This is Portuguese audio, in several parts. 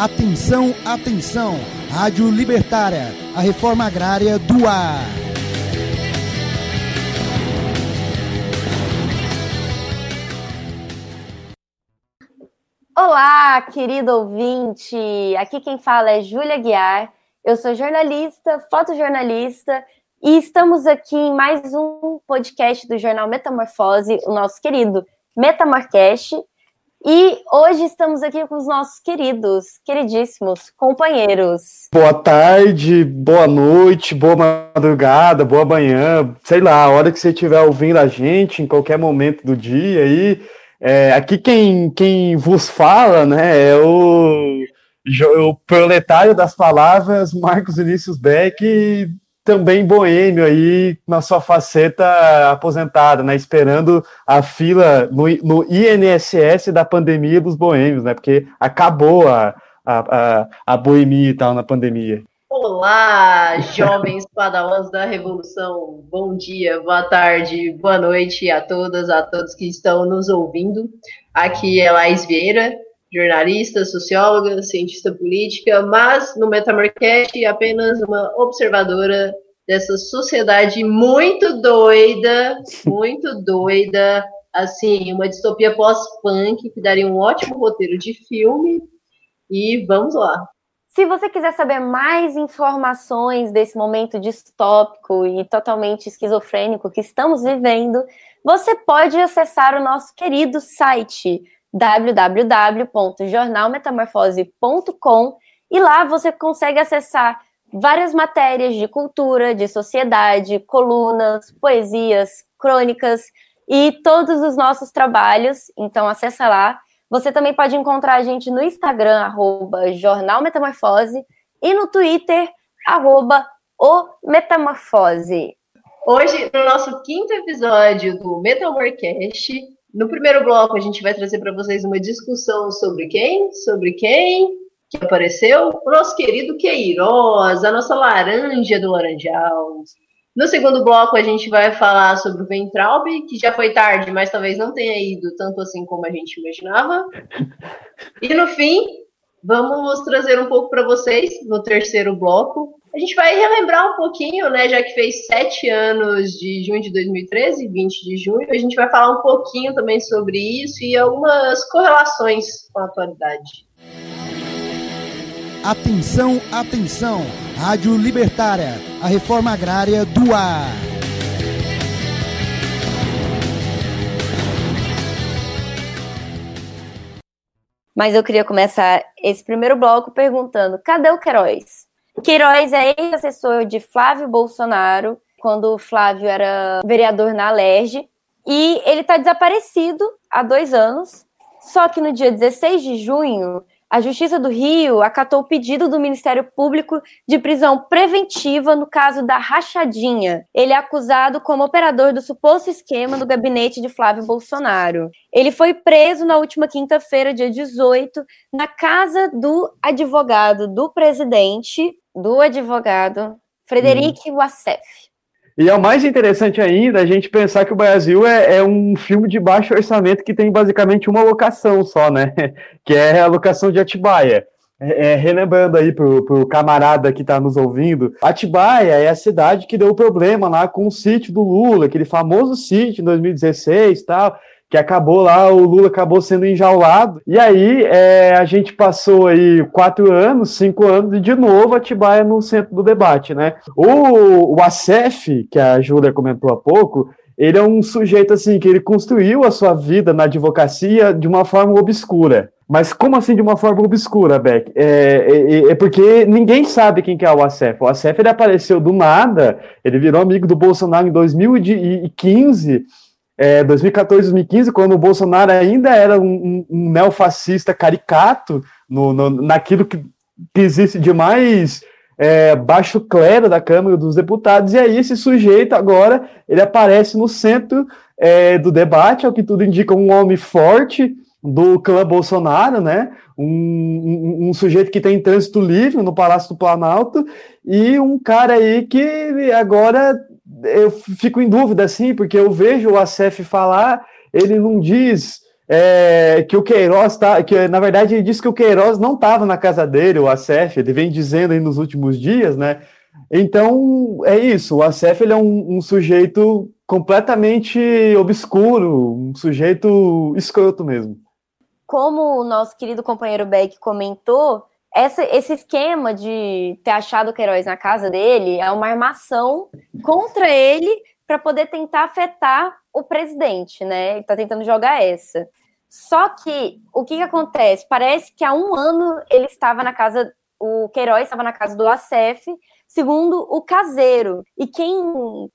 Atenção, atenção! Rádio Libertária, a reforma agrária do ar. Olá, querido ouvinte! Aqui quem fala é Júlia Guiar. Eu sou jornalista, fotojornalista e estamos aqui em mais um podcast do jornal Metamorfose, o nosso querido Metamorcast. E hoje estamos aqui com os nossos queridos, queridíssimos companheiros. Boa tarde, boa noite, boa madrugada, boa manhã, sei lá, a hora que você estiver ouvindo a gente, em qualquer momento do dia aí. É, aqui quem, quem vos fala, né, é o, o proletário das palavras, Marcos Vinícius Beck, também boêmio aí na sua faceta aposentada, né? Esperando a fila no, no INSS da pandemia dos boêmios, né? Porque acabou a, a, a, a boemia e tal na pandemia. Olá, jovens padawans da Revolução. Bom dia, boa tarde, boa noite a todas, a todos que estão nos ouvindo. Aqui é Laís Vieira, jornalista, socióloga, cientista política, mas no Metamarcast apenas uma observadora dessa sociedade muito doida, muito doida, assim, uma distopia pós-punk que daria um ótimo roteiro de filme. E vamos lá. Se você quiser saber mais informações desse momento distópico e totalmente esquizofrênico que estamos vivendo, você pode acessar o nosso querido site www.jornalmetamorfose.com e lá você consegue acessar várias matérias de cultura, de sociedade, colunas, poesias, crônicas e todos os nossos trabalhos. Então acessa lá. Você também pode encontrar a gente no Instagram, arroba Jornal Metamorfose, e no Twitter, arroba o Metamorfose. Hoje, no nosso quinto episódio do Metamorcast, no primeiro bloco, a gente vai trazer para vocês uma discussão sobre quem? Sobre quem que apareceu? O nosso querido Queiroz, a nossa laranja do Laranjal. No segundo bloco, a gente vai falar sobre o Ventralb, que já foi tarde, mas talvez não tenha ido tanto assim como a gente imaginava. E no fim, vamos trazer um pouco para vocês, no terceiro bloco, a gente vai relembrar um pouquinho, né, já que fez sete anos de junho de 2013, 20 de junho, a gente vai falar um pouquinho também sobre isso e algumas correlações com a atualidade. Atenção, atenção! Rádio Libertária, a reforma agrária do ar. Mas eu queria começar esse primeiro bloco perguntando: cadê o Queiroz? Queiroz é ex-assessor de Flávio Bolsonaro, quando o Flávio era vereador na Alerj, e ele está desaparecido há dois anos. Só que no dia 16 de junho, a Justiça do Rio acatou o pedido do Ministério Público de prisão preventiva no caso da Rachadinha. Ele é acusado como operador do suposto esquema do gabinete de Flávio Bolsonaro. Ele foi preso na última quinta-feira, dia 18, na casa do advogado do presidente, do advogado Frederic hum. Wassef. E é o mais interessante ainda a gente pensar que o Brasil é, é, um filme de baixo orçamento que tem basicamente uma locação só, né? Que é a locação de Atibaia. É, é, relembrando aí pro, pro camarada que está nos ouvindo, Atibaia é a cidade que deu problema lá com o sítio do Lula, aquele famoso sítio em 2016 e tal que acabou lá, o Lula acabou sendo enjaulado. E aí é, a gente passou aí quatro anos, cinco anos, e de novo Atibaia no centro do debate, né? O, o ACEF, que a Júlia comentou há pouco, ele é um sujeito assim que ele construiu a sua vida na advocacia de uma forma obscura. Mas como assim de uma forma obscura, Beck? É, é, é, porque ninguém sabe quem que é o Acef. O Acef ele apareceu do nada, ele virou amigo do Bolsonaro em 2015 é, 2014, 2015, quando o Bolsonaro ainda era um, um neofascista caricato no, no, naquilo que, que existe de mais é, baixo clero da Câmara dos Deputados, e aí esse sujeito agora ele aparece no centro é, do debate, ao que tudo indica um homem forte do clã Bolsonaro, né? Um, um, um, sujeito que tem trânsito livre no Palácio do Planalto e um cara aí que agora eu fico em dúvida, assim, porque eu vejo o ACF falar, ele não diz é, que o Queiroz tá, que na verdade ele disse que o Queiroz não estava na casa dele, o ACF, ele vem dizendo aí nos últimos dias, né? Então é isso, o ACF ele é um, um sujeito completamente obscuro, um sujeito escroto mesmo. Como o nosso querido companheiro Beck comentou, essa, esse esquema de ter achado o Queiroz na casa dele é uma armação contra ele para poder tentar afetar o presidente, né? Ele está tentando jogar essa. Só que o que, que acontece? Parece que há um ano ele estava na casa, o Queiroz estava na casa do ACF, segundo o caseiro. E quem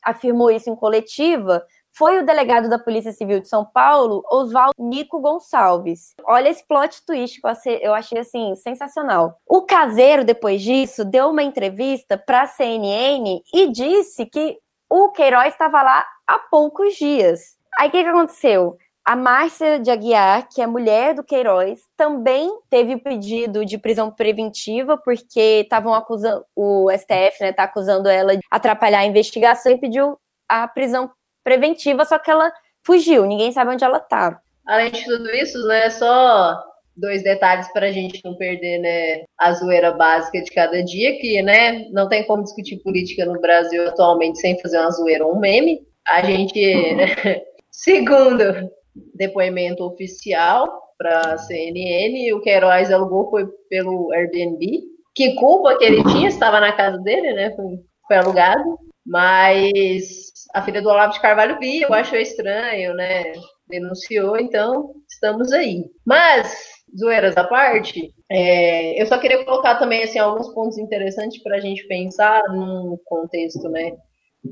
afirmou isso em coletiva foi o delegado da Polícia Civil de São Paulo, Oswaldo Nico Gonçalves. Olha esse plot twist que eu achei assim sensacional. O caseiro, depois disso, deu uma entrevista para a CNN e disse que o Queiroz estava lá há poucos dias. Aí o que, que aconteceu? A Márcia de Aguiar, que é mulher do Queiroz, também teve pedido de prisão preventiva, porque estavam acusando, o STF, né, tá acusando ela de atrapalhar a investigação e pediu a prisão preventiva, só que ela fugiu, ninguém sabe onde ela tá. Além de tudo isso, né, só dois detalhes para a gente não perder, né, a zoeira básica de cada dia, que, né, não tem como discutir política no Brasil atualmente sem fazer uma zoeira ou um meme. A gente, segundo depoimento oficial para a CNN, o Queiroz alugou foi pelo Airbnb. Que culpa que ele tinha, estava na casa dele, né, foi, foi alugado. Mas a filha do Olavo de Carvalho viu, achou estranho, né? Denunciou, então estamos aí. Mas, zoeiras à parte, é, eu só queria colocar também assim, alguns pontos interessantes para a gente pensar num contexto né,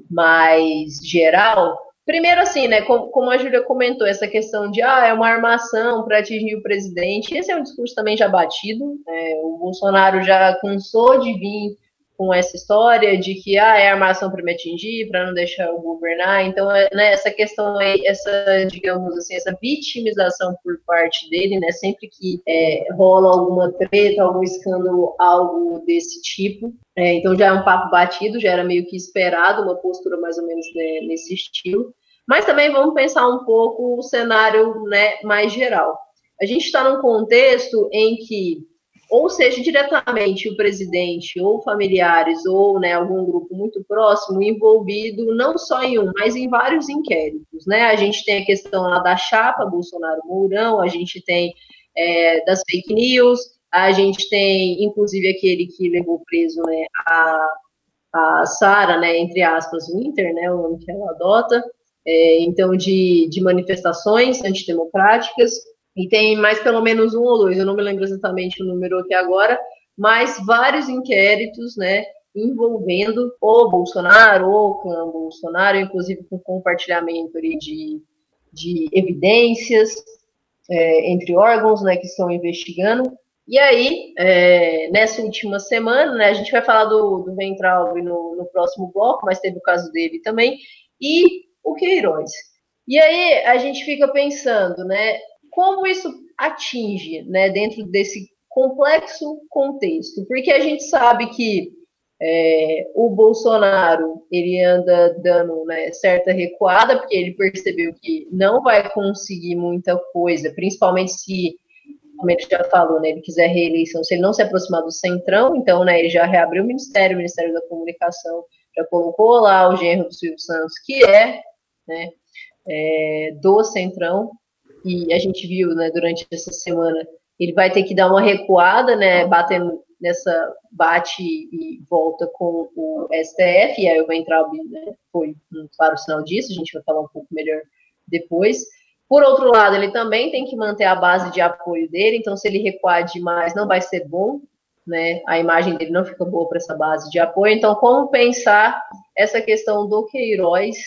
mais geral. Primeiro, assim, né, como, a Júlia comentou, essa questão de ah, é uma armação para atingir o presidente, esse é um discurso também já batido. Né, o Bolsonaro já cansou de vir com essa história de que ah, é armação para me atingir, para não deixar eu governar. Então, é, né, essa questão aí, essa, digamos assim, essa vitimização por parte dele, né, sempre que é, rola alguma treta, algum escândalo, algo desse tipo. É, então, já é um papo batido, já era meio que esperado, uma postura mais ou menos né, nesse estilo. Mas também vamos pensar um pouco o cenário né, mais geral. A gente está num contexto em que ou seja diretamente o presidente ou familiares ou né, algum grupo muito próximo envolvido não só em um, mas em vários inquéritos. Né? A gente tem a questão lá da chapa Bolsonaro-Mourão, a gente tem é, das fake news, a gente tem inclusive aquele que levou preso né, a, a Sara, né, entre aspas, Winter, né, o nome que ela adota, é, então de, de manifestações antidemocráticas, e tem mais pelo menos um ou dois, eu não me lembro exatamente o número aqui agora, mas vários inquéritos, né, envolvendo o Bolsonaro, ou o clã Bolsonaro, inclusive com compartilhamento ali de, de evidências é, entre órgãos, né, que estão investigando. E aí, é, nessa última semana, né, a gente vai falar do, do Ventral no, no próximo bloco, mas teve o caso dele também, e o Queiroz. E aí a gente fica pensando, né, como isso atinge, né, dentro desse complexo contexto? Porque a gente sabe que é, o Bolsonaro ele anda dando né, certa recuada, porque ele percebeu que não vai conseguir muita coisa, principalmente se, como ele já falou, né, ele quiser reeleição, se ele não se aproximar do Centrão, então né, ele já reabriu o Ministério, o Ministério da Comunicação já colocou lá o genro do Silvio Santos, que é, né, é do Centrão, e a gente viu né, durante essa semana, ele vai ter que dar uma recuada, né, batendo nessa bate e volta com o STF, e aí o Ventral né, foi um claro sinal disso, a gente vai falar um pouco melhor depois. Por outro lado, ele também tem que manter a base de apoio dele, então se ele recuar demais não vai ser bom, né? A imagem dele não fica boa para essa base de apoio. Então, como pensar essa questão do Queiroz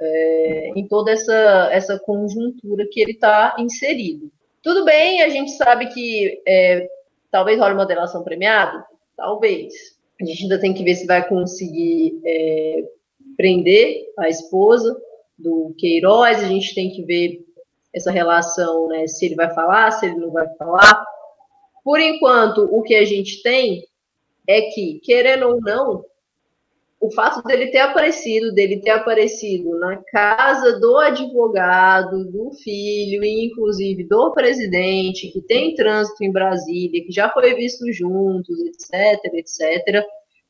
é, em toda essa, essa conjuntura que ele está inserido. Tudo bem, a gente sabe que é, talvez role uma delação premiada, talvez. A gente ainda tem que ver se vai conseguir é, prender a esposa do Queiroz, a gente tem que ver essa relação, né, se ele vai falar, se ele não vai falar. Por enquanto, o que a gente tem é que, querendo ou não, o fato dele ter aparecido, dele ter aparecido na casa do advogado, do filho e inclusive do presidente, que tem trânsito em Brasília, que já foi visto juntos, etc, etc,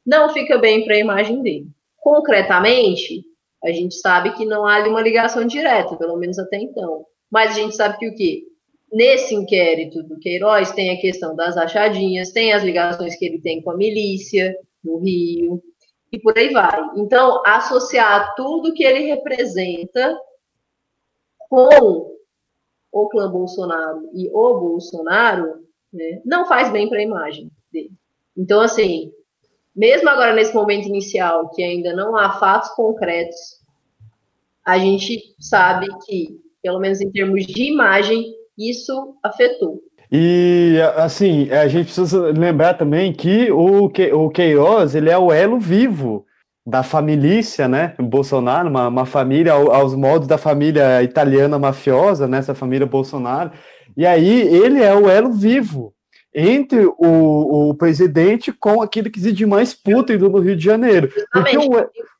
não fica bem para a imagem dele. Concretamente, a gente sabe que não há uma ligação direta, pelo menos até então. Mas a gente sabe que o quê? Nesse inquérito do Queiroz tem a questão das achadinhas, tem as ligações que ele tem com a milícia no Rio, e por aí vai. Então, associar tudo que ele representa com o clã Bolsonaro e o Bolsonaro né, não faz bem para a imagem dele. Então, assim, mesmo agora nesse momento inicial, que ainda não há fatos concretos, a gente sabe que, pelo menos em termos de imagem, isso afetou. E, assim, a gente precisa lembrar também que o, que, o Queiroz, ele é o elo vivo da família, né, Bolsonaro, uma, uma família aos moldes da família italiana mafiosa, né, essa família Bolsonaro, e aí ele é o elo vivo entre o, o presidente com aquilo que existe de mais pútrido no Rio de Janeiro. Porque o,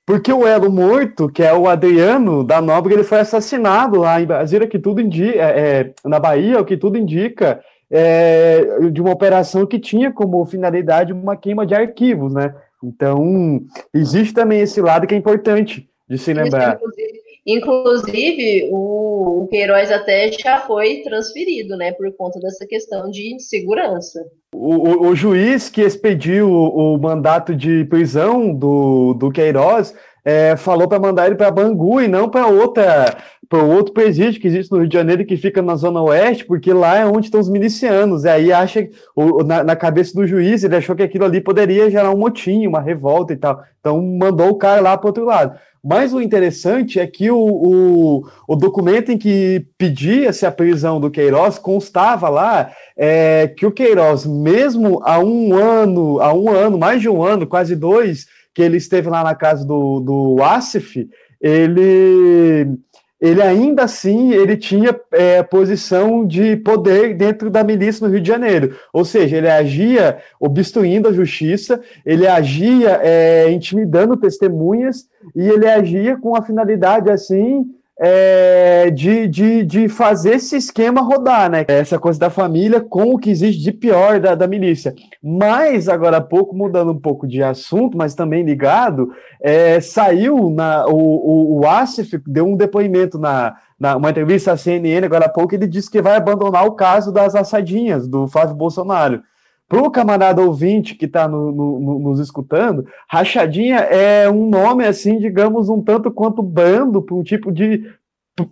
porque o elo morto, que é o Adriano da Nóbrega, ele foi assassinado lá em Brasília, que tudo indica, é, é, na Bahia, o que tudo indica é, de uma operação que tinha como finalidade uma queima de arquivos, né? Então, existe também esse lado que é importante de se lembrar. Inclusive, inclusive o, o Queiroz até já foi transferido, né, por conta dessa questão de segurança. O, o, o juiz que expediu o, o, mandato de prisão do, do Queiroz é, falou para mandar ele para Bangu e não para outra para outro presídio que existe no Rio de Janeiro que fica na Zona Oeste, porque lá é onde estão os milicianos. E aí acha, o, na, na, cabeça do juiz, ele achou que aquilo ali poderia gerar um motim, uma revolta e tal. Então mandou o cara lá para outro lado. Mas o interessante é que o, o, o documento em que pedia-se a prisão do Queiroz constava lá é, que o Queiroz, mesmo há um ano, há um ano, mais de um ano, quase dois, que ele esteve lá na casa do, do Asif, ele ele ainda assim ele tinha é, posição de poder dentro da milícia no Rio de Janeiro. Ou seja, ele agia obstruindo a justiça, ele agia é, intimidando testemunhas e ele agia com a finalidade assim é, de, de, de fazer esse esquema rodar, né? Essa coisa da família com o que existe de pior da, da milícia. Mas, agora há pouco, mudando um pouco de assunto, mas também ligado, é, saiu na, o, o, o Asif deu um depoimento na, na uma entrevista à CNN agora há pouco, ele disse que vai abandonar o caso das assadinhas do Flávio Bolsonaro. Para o camarada ouvinte que está no, no, nos escutando, rachadinha é um nome assim, digamos, um tanto quanto bando para um tipo de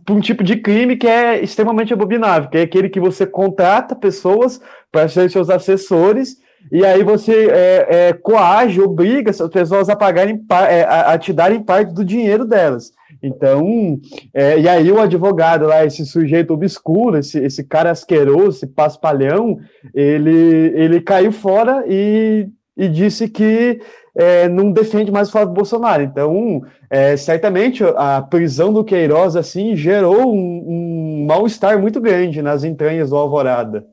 um tipo de crime que é extremamente abominável, que é aquele que você contrata pessoas para serem seus assessores e aí você é, é, coage, obriga essas pessoas a pagarem, é, a, a, te darem parte do dinheiro delas. Então, é, e aí o advogado lá, esse sujeito obscuro, esse, esse cara asqueroso, esse paspalhão, ele, ele caiu fora e, e disse que é, não defende mais o Flávio Bolsonaro. Então, é, certamente a prisão do Queiroz assim gerou um, um mal-estar muito grande nas entranhas do Alvorada.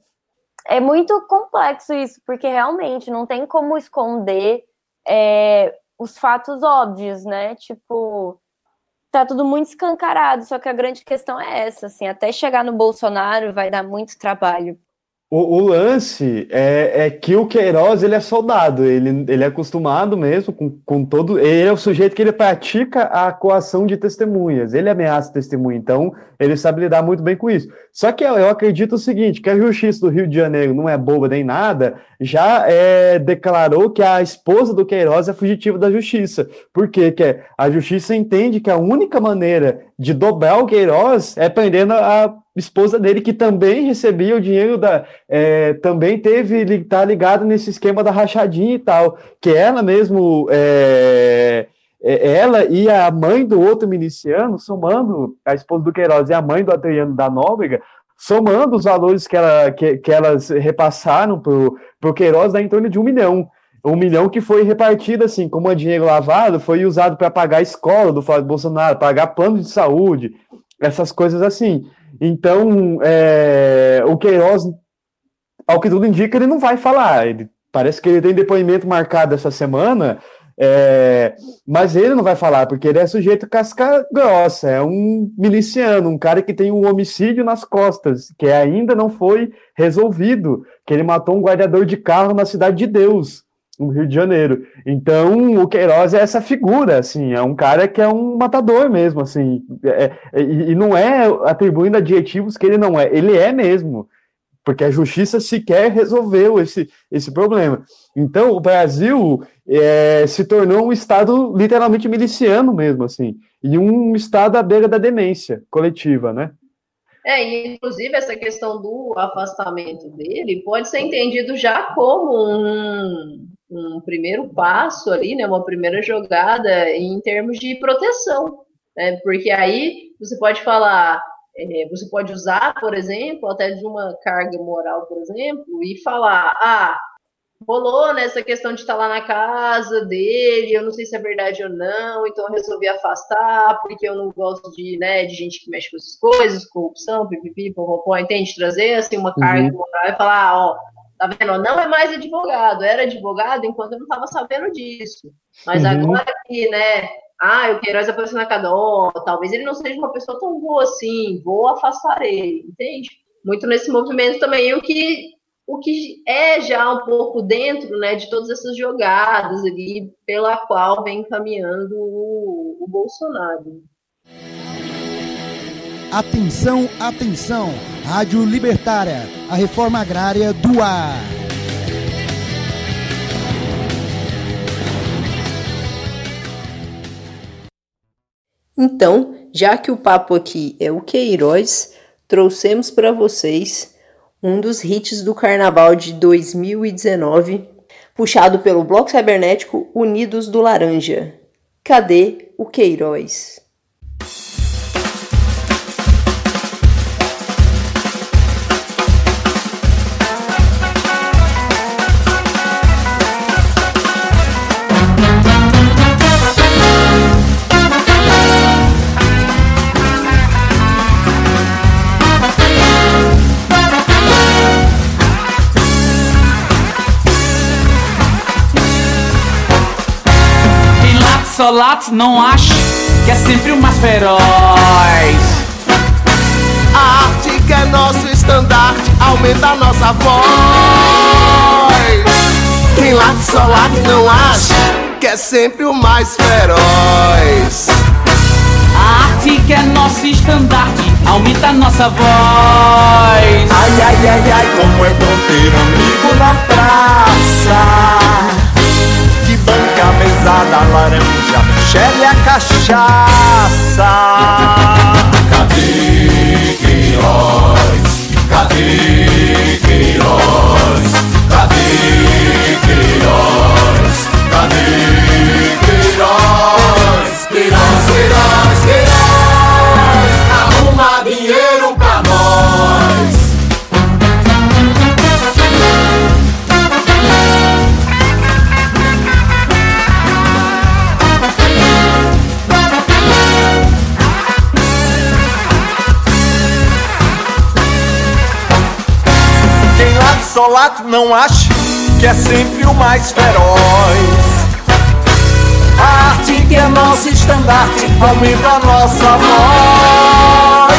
É muito complexo isso, porque realmente não tem como esconder é, os fatos óbvios, né? Tipo, tá tudo muito escancarado, só que a grande questão é essa, assim, até chegar no Bolsonaro vai dar muito trabalho. O, o lance é, é, que o Queiroz ele é soldado, ele, ele é acostumado mesmo com, com todo. Ele é o sujeito que ele pratica a coação de testemunhas, ele ameaça testemunha, então ele sabe lidar muito bem com isso. Só que eu, eu acredito o seguinte: que a justiça do Rio de Janeiro não é boba nem nada, já é, declarou que a esposa do Queiroz é fugitiva da justiça. Por quê? Que a justiça entende que a única maneira de dobrar o Queiroz é prendendo a esposa dele, que também recebia o dinheiro da. É, também teve tá ligado nesse esquema da rachadinha e tal. Que ela mesmo. É, é, ela e a mãe do outro miliciano, somando a esposa do Queiroz e a mãe do Adriano da Nóbrega, somando os valores que, ela, que, que elas repassaram para o Queiroz, dá em torno de um milhão. Um milhão que foi repartido assim, como é dinheiro lavado, foi usado para pagar a escola do Flávio Bolsonaro, pagar plano de saúde, essas coisas assim. Então, é, o Queiroz, ao que tudo indica, ele não vai falar. Ele, parece que ele tem depoimento marcado essa semana, É, mas ele não vai falar, porque ele é sujeito casca grossa, é um miliciano, um cara que tem um homicídio nas costas, que ainda não foi resolvido, que ele matou um guardador de carro na Cidade de Deus, no Rio de Janeiro. Então, o Queiroz é essa figura, assim, é um cara que é um matador mesmo, assim, é, é, e não é atribuindo adjetivos que ele não é, ele é mesmo porque a justiça sequer resolveu esse, esse problema. Então, o Brasil é, se tornou um Estado literalmente miliciano mesmo, assim, e um Estado à beira da demência coletiva, né? É, e inclusive essa questão do afastamento dele pode ser entendido já como um, um primeiro passo ali, né, uma primeira jogada em termos de proteção, né, porque aí você pode falar, é, você pode usar, por exemplo, até de uma carga moral, por exemplo, e falar: ah, rolou nessa né, questão de estar lá na casa dele, eu não sei se é verdade ou não, então eu resolvi afastar, porque eu não gosto de, né, de gente que mexe com essas coisas, corrupção, pipipi, popopó, entende? Trazer assim uma carga uhum. moral e falar: ah, ó. Tá vendo? Não é mais advogado, era advogado enquanto eu não estava sabendo disso. Mas uhum. agora que, né, ah, o Queiroz apareceu na Cadó, talvez ele não seja uma pessoa tão boa assim, vou afastar ele, entende? Muito nesse movimento também, o que, o que é já um pouco dentro né, de todas essas jogadas ali pela qual vem caminhando o, o Bolsonaro. Atenção, atenção! Rádio Libertária, a reforma agrária do ar. Então, já que o papo aqui é o Queiroz, trouxemos para vocês um dos hits do carnaval de 2019, puxado pelo bloco cibernético Unidos do Laranja. Cadê o Queiroz? Solato não ache que é sempre o mais feroz. A arte que é nosso estandarte aumenta a nossa voz. Quem late só late não acha que é sempre o mais feroz. A arte que é nosso estandarte aumenta a nossa voz. Ai, ai, ai, ai, como é bom ter amigo na praça banca, mesada, laranja, chele a cachaça. Cadê Queiroz? Cadê Queiroz? Não ache que é sempre o mais feroz. A arte que é nosso estandarte aumenta a nossa voz.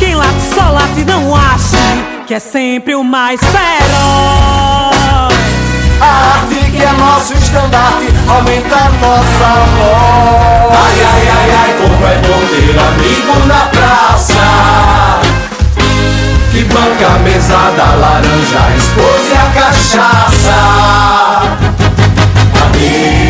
Quem late só late não ache que é sempre o mais feroz. A arte que é nosso estandarte aumenta a nossa voz. Ai, ai, ai, ai, como é bom ter amigo na praça que banca a mesada, laranja, esposa e a cachaça. Cadê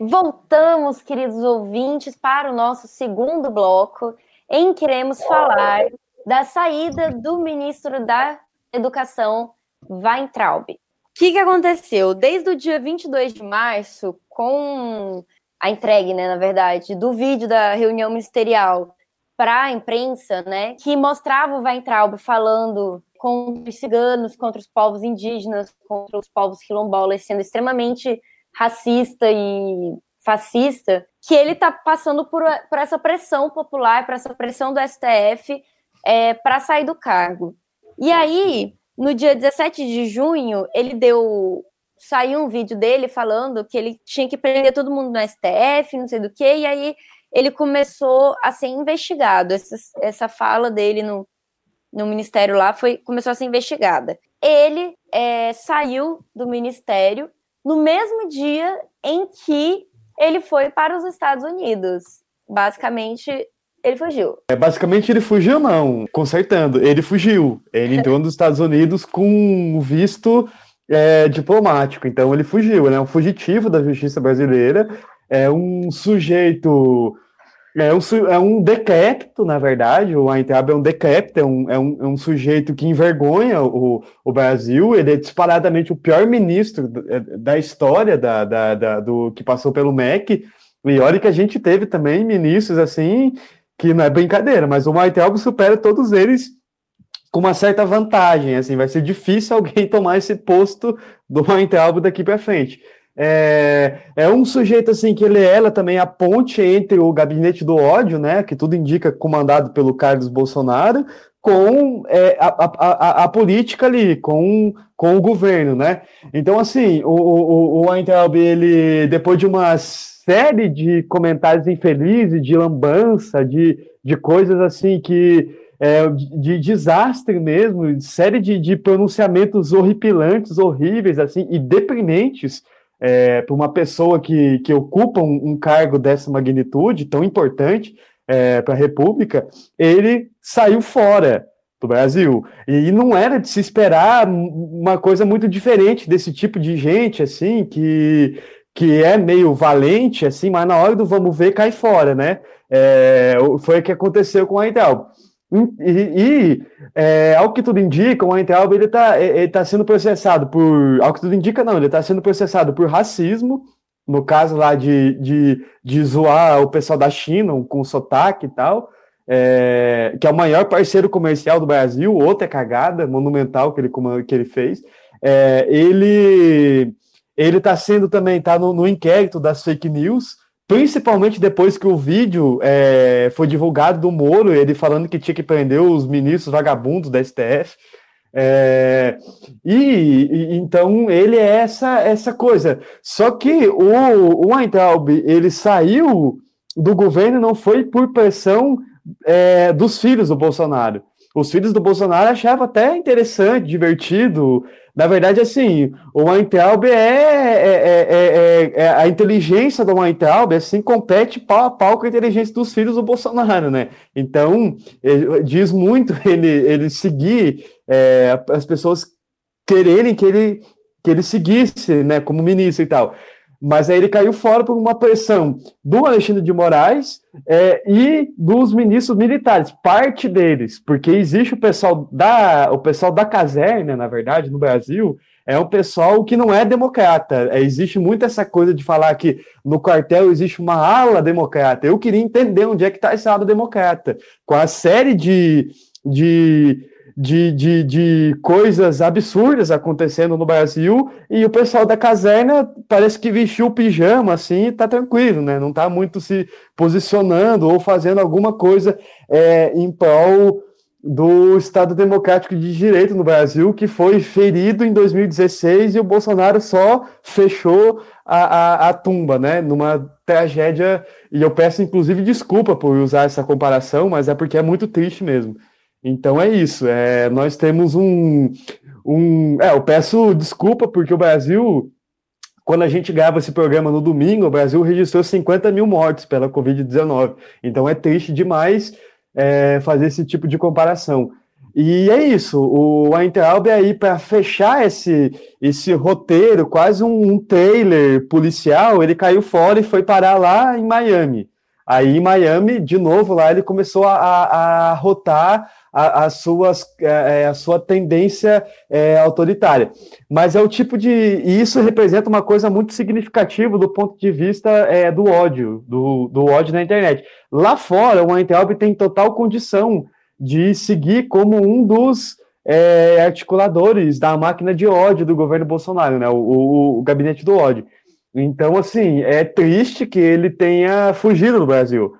Voltamos, queridos ouvintes, para o nosso segundo bloco, em que iremos falar da saída do ministro da Educação, Weintraub. O que, que aconteceu? Desde o dia 22 de março, com a entregue, né, na verdade, do vídeo da reunião ministerial para a imprensa, né, que mostrava o Weintraub falando contra os ciganos, contra os povos indígenas, contra os povos quilombolas, sendo extremamente racista e fascista, que ele está passando por, por, essa pressão popular, por essa pressão do STF é, para sair do cargo. E aí, no dia 17 de junho, ele deu. Saiu um vídeo dele falando que ele tinha que prender todo mundo no STF, não sei do que, e aí ele começou a ser investigado. Essa, essa fala dele no, no ministério lá foi começou a ser investigada. Ele é, saiu do ministério no mesmo dia em que ele foi para os Estados Unidos. Basicamente, ele fugiu. É, basicamente, ele fugiu, não. Consertando, ele fugiu. Ele entrou nos Estados Unidos com visto é, diplomático. Então, ele fugiu. Ele é um fugitivo da justiça brasileira. É um sujeito é um, é um decrépito, na verdade, o Weintraub é um decrépito, é um, é um, é um sujeito que envergonha o, o Brasil, ele é disparadamente o pior ministro da história da, da, da, do que passou pelo MEC, e olha que a gente teve também ministros assim, que não é brincadeira, mas o Weintraub supera todos eles com uma certa vantagem, assim, vai ser difícil alguém tomar esse posto do Weintraub daqui para frente. É, é um sujeito assim que ele é ela também a ponte entre o gabinete do ódio, né, que tudo indica comandado pelo Carlos Bolsonaro, com é, a, a, a, política ali, com, com o governo, né? Então, assim, o, o, o Weintraub, ele, depois de uma série de comentários infelizes, de lambança, de, de coisas assim que é, de desastre mesmo, série de, de pronunciamentos horripilantes, horríveis, assim, e deprimentes, é, para uma pessoa que, que ocupa um, um, cargo dessa magnitude, tão importante é, para a República, ele saiu fora do Brasil. E não era de se esperar uma coisa muito diferente desse tipo de gente, assim, que, que é meio valente, assim, mas na hora do vamos ver, cai fora, né? É, foi o que aconteceu com a Intel. E, e é, ao que tudo indica, o Weintraub ele está ele tá sendo processado por. Ao que tudo indica, não, ele está sendo processado por racismo, no caso lá de, de, de zoar o pessoal da China com sotaque e tal, é, que é o maior parceiro comercial do Brasil, outra cagada monumental que ele, que ele fez. É, ele ele está sendo também, está no, no inquérito das fake news principalmente depois que o vídeo é, foi divulgado do Moro, ele falando que tinha que prender os ministros vagabundos da STF. É, e, e, então ele é essa essa coisa. Só que o, o Weintraub ele saiu do governo não foi por pressão é, dos filhos do Bolsonaro. Os filhos do Bolsonaro achavam até interessante, divertido na verdade, assim, o Weintraub é, é, é, é, a inteligência do Weintraub, assim, compete pau a pau com a inteligência dos filhos do Bolsonaro, né? Então, diz muito ele, ele seguir as pessoas quererem que ele, que ele seguisse, né, como ministro e tal. Mas aí ele caiu fora por uma pressão do Alexandre de Moraes é, e dos ministros militares, parte deles, porque existe o pessoal da o pessoal da caserna, na verdade, no Brasil, é um pessoal que não é democrata. É, existe muito essa coisa de falar que no quartel existe uma ala democrata. Eu queria entender onde é que está essa ala democrata, com a série de, de de, de, de coisas absurdas acontecendo no Brasil e o pessoal da caserna parece que vestiu o pijama assim e tá tranquilo, né? Não tá muito se posicionando ou fazendo alguma coisa é, em prol do Estado Democrático de Direito no Brasil, que foi ferido em 2016 e o Bolsonaro só fechou a, a, a tumba, né? Numa tragédia, e eu peço inclusive desculpa por usar essa comparação, mas é porque é muito triste mesmo. Então é isso. É, nós temos um, um. É, eu peço desculpa porque o Brasil, quando a gente grava esse programa no domingo, o Brasil registrou 50 mil mortes pela Covid-19. Então é triste demais é, fazer esse tipo de comparação. E é isso, o Weintraub aí para fechar esse, esse roteiro, quase um, um trailer policial, ele caiu fora e foi parar lá em Miami. Aí em Miami, de novo, lá ele começou a, a, a rotar a, as suas, é, é, a, sua tendência é, autoritária. Mas é o tipo de. E isso representa uma coisa muito significativa do ponto de vista é, do ódio, do, do ódio na internet. Lá fora, o Weintraub tem total condição de seguir como um dos é, articuladores da máquina de ódio do governo Bolsonaro, né? O, o, o, gabinete do ódio. Então, assim, é triste que ele tenha fugido do Brasil.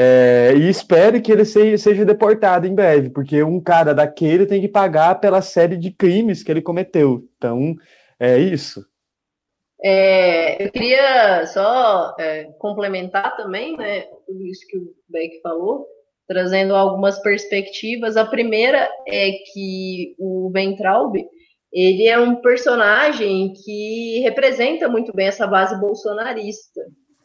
É, e espero que ele seja, deportado em breve, porque um cara daquele tem que pagar pela série de crimes que ele cometeu. Então, é isso. É, eu queria só é, complementar também, né, isso que o Beck falou, trazendo algumas perspectivas. A primeira é que o Ventralb, ele é um personagem que representa muito bem essa base bolsonarista,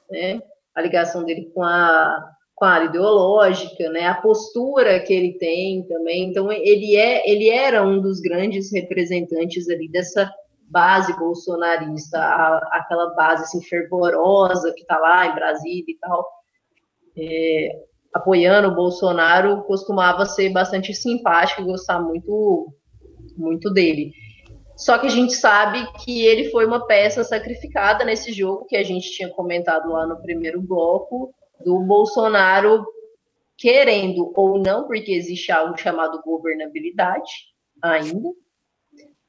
né? A ligação dele com a com a ideológica, né? A postura que ele tem também. Então ele é ele era um dos grandes representantes ali dessa base bolsonarista, a, aquela base assim fervorosa que está lá em Brasília e tal. É, apoiando o Bolsonaro costumava ser bastante simpático e gostar muito, muito dele. Só que a gente sabe que ele foi uma peça sacrificada nesse jogo que a gente tinha comentado lá no primeiro bloco, do Bolsonaro querendo ou não, porque existe algo chamado governabilidade ainda,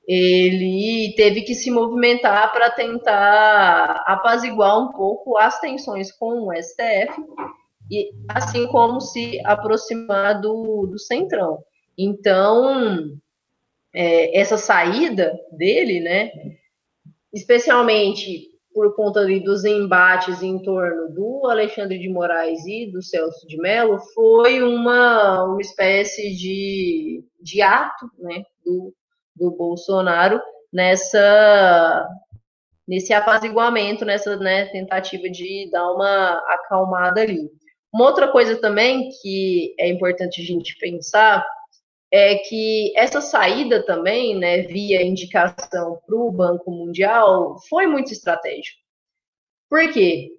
ele teve que se movimentar para tentar apaziguar um pouco as tensões com o STF e assim como se aproximar do, do centrão. Então, é, essa saída dele, né, especialmente por conta ali dos embates em torno do Alexandre de Moraes e do Celso de Mello, foi uma, uma espécie de, de ato né, do, do Bolsonaro nessa nesse apaziguamento, nessa né, tentativa de dar uma acalmada ali. Uma outra coisa também que é importante a gente pensar é que essa saída também, né, via indicação para o Banco Mundial, foi muito estratégico. Por quê?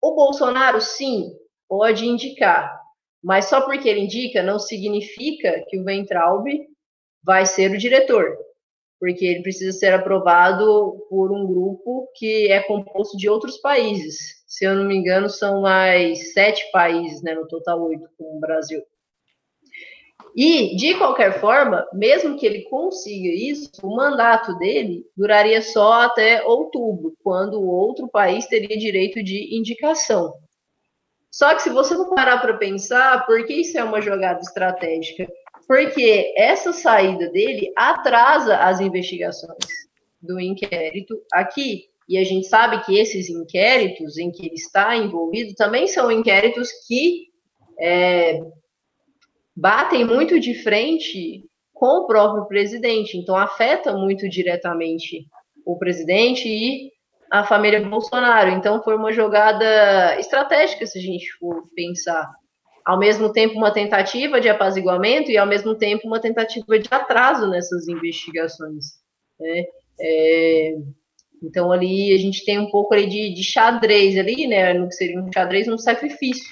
O Bolsonaro, sim, pode indicar, mas só porque ele indica não significa que o Ventralb vai ser o diretor, porque ele precisa ser aprovado por um grupo que é composto de outros países se eu não me engano, são mais sete países, né, no total oito com o Brasil. E, de qualquer forma, mesmo que ele consiga isso, o mandato dele duraria só até outubro, quando o outro país teria direito de indicação. Só que se você não parar para pensar, por que isso é uma jogada estratégica? Porque essa saída dele atrasa as investigações do inquérito aqui. E a gente sabe que esses inquéritos em que ele está envolvido também são inquéritos que é, batem muito de frente com o próprio presidente, então afeta muito diretamente o presidente e a família Bolsonaro. Então foi uma jogada estratégica, se a gente for pensar. Ao mesmo tempo, uma tentativa de apaziguamento e, ao mesmo tempo, uma tentativa de atraso nessas investigações. Né? É, então ali a gente tem um pouco ali de, de xadrez ali, né? No que seria um xadrez, um sacrifício.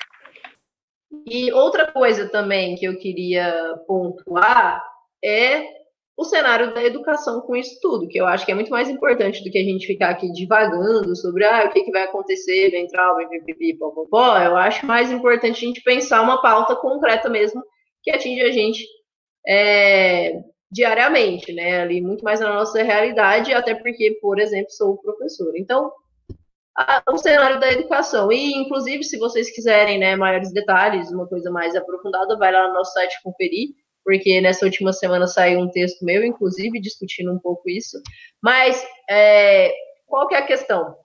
E outra coisa também que eu queria pontuar é o cenário da educação com isso tudo, que eu acho que é muito mais importante do que a gente ficar aqui divagando sobre ah, o que, que vai acontecer, vai pipipi, popopó. Eu acho mais importante a gente pensar uma pauta concreta mesmo que atinge a gente é, diariamente, né? Ali muito mais na nossa realidade, até porque, por exemplo, sou professora. Então, o cenário da educação. E, inclusive, se vocês quiserem né, maiores detalhes, uma coisa mais aprofundada, vai lá no nosso site conferir, porque nessa última semana saiu um texto meu, inclusive, discutindo um pouco isso. Mas é, qual que é a questão?